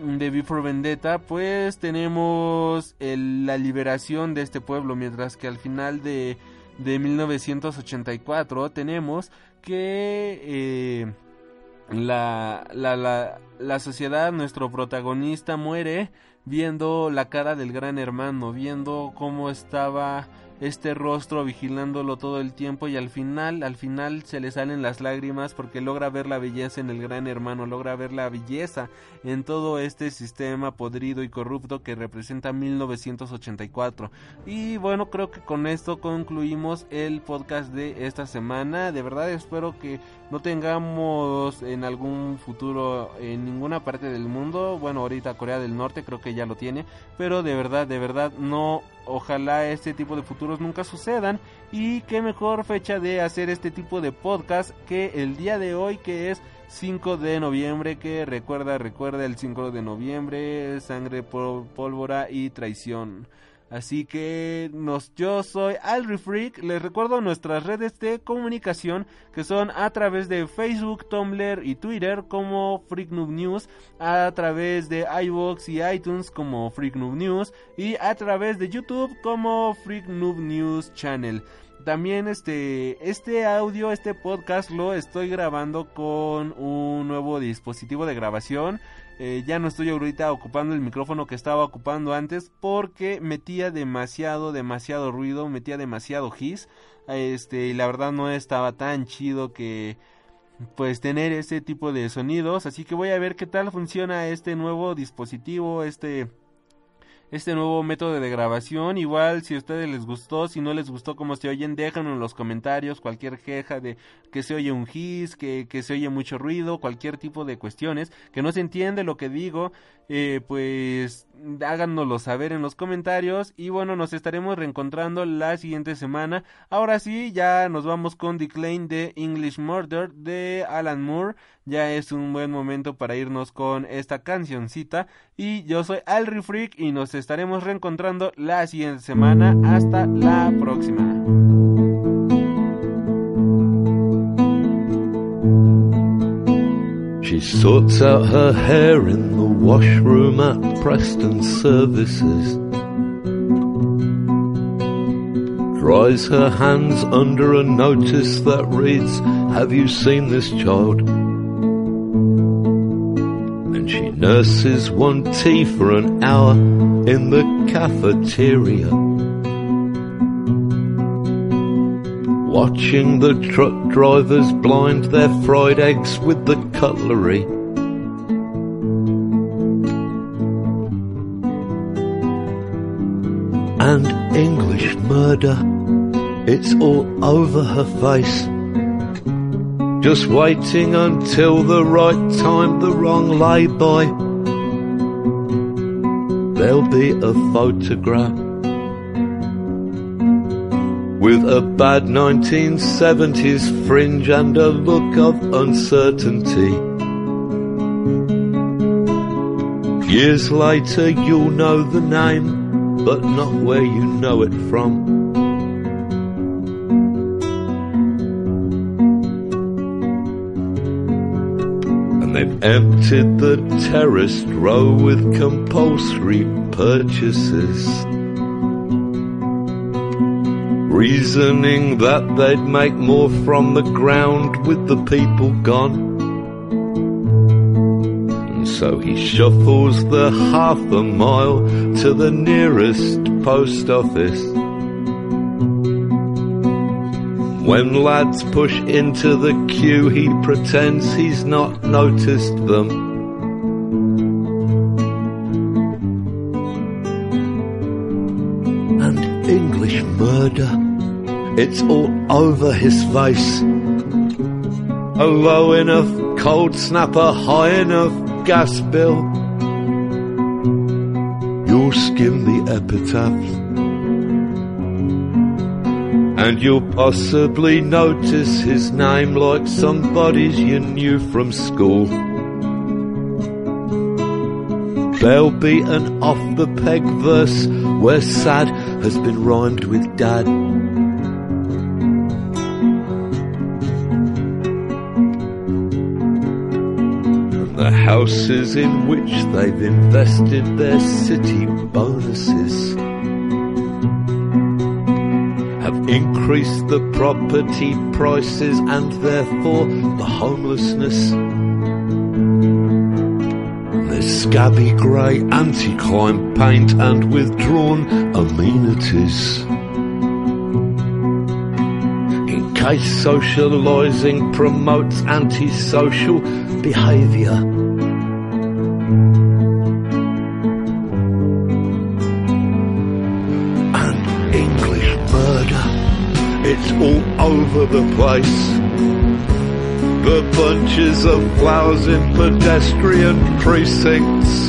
de Before Vendetta, pues tenemos la liberación de este pueblo, mientras que al final de, de 1984 tenemos que eh, la, la, la, la sociedad, nuestro protagonista muere viendo la cara del gran hermano, viendo cómo estaba este rostro vigilándolo todo el tiempo y al final, al final se le salen las lágrimas porque logra ver la belleza en el gran hermano, logra ver la belleza en todo este sistema podrido y corrupto que representa 1984. Y bueno, creo que con esto concluimos el podcast de esta semana. De verdad espero que no tengamos en algún futuro en ninguna parte del mundo, bueno, ahorita Corea del Norte creo que ya lo tiene, pero de verdad, de verdad no ojalá este tipo de futuros nunca sucedan y qué mejor fecha de hacer este tipo de podcast que el día de hoy que es 5 de noviembre que recuerda recuerda el 5 de noviembre sangre pólvora y traición Así que nos, yo soy Alri Freak. Les recuerdo nuestras redes de comunicación que son a través de Facebook, Tumblr y Twitter como Freak News, a través de iVoox y iTunes como Freak Noob News y a través de YouTube como Freak Noob News Channel. También este, este audio, este podcast lo estoy grabando con un nuevo dispositivo de grabación. Eh, ya no estoy ahorita ocupando el micrófono que estaba ocupando antes porque metía demasiado, demasiado ruido, metía demasiado hiss. Este, y la verdad no estaba tan chido que pues tener ese tipo de sonidos. Así que voy a ver qué tal funciona este nuevo dispositivo, este este nuevo método de grabación. Igual si a ustedes les gustó, si no les gustó cómo se oyen, déjenlo en los comentarios cualquier queja de que se oye un hiss, que, que se oye mucho ruido, cualquier tipo de cuestiones, que no se entiende lo que digo, eh, pues háganoslo saber en los comentarios y bueno, nos estaremos reencontrando la siguiente semana. Ahora sí, ya nos vamos con Decline de English Murder de Alan Moore. Ya es un buen momento para irnos con esta cancioncita. Y yo soy Alri Freak y nos estaremos reencontrando la siguiente semana. Hasta la próxima. Washroom at Preston Services. Dries her hands under a notice that reads, Have you seen this child? And she nurses one tea for an hour in the cafeteria. Watching the truck drivers blind their fried eggs with the cutlery. And English murder, it's all over her face. Just waiting until the right time, the wrong lay-by. There'll be a photograph with a bad 1970s fringe and a look of uncertainty. Years later you'll know the name, but not where you know it from. And they've emptied the terraced row with compulsory purchases. Reasoning that they'd make more from the ground with the people gone. So he shuffles the half a mile to the nearest post office. When lads push into the queue, he pretends he's not noticed them. And English murder, it's all over his face. A low enough cold snapper, high enough gas bill. You'll skim the epitaph. and you'll possibly notice his name like somebody's you knew from school. There'll be an off the peg verse where sad has been rhymed with dad. Houses in which they've invested their city bonuses have increased the property prices and therefore the homelessness. There's scabby grey anti-crime paint and withdrawn amenities. In case socialising promotes antisocial behaviour. Over the place. The bunches of flowers in pedestrian precincts.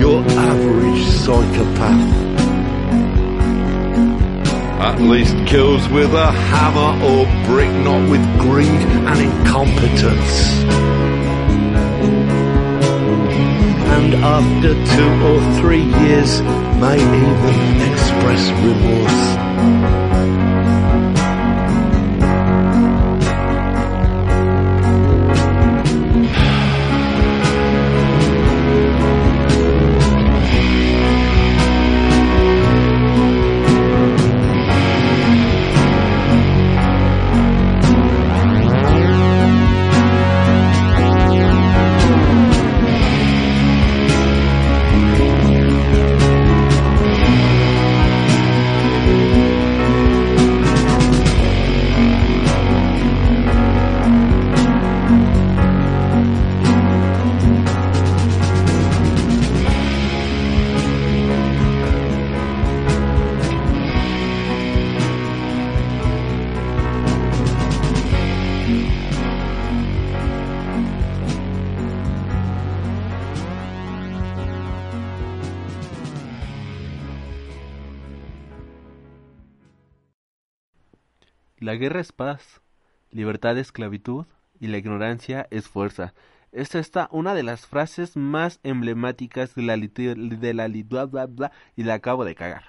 Your average psychopath. At least kills with a hammer or brick, not with greed and incompetence. And after two or three years, may even express remorse. Guerra es paz, libertad es esclavitud y la ignorancia es fuerza. Es esta una de las frases más emblemáticas de la, de la y la acabo de cagar.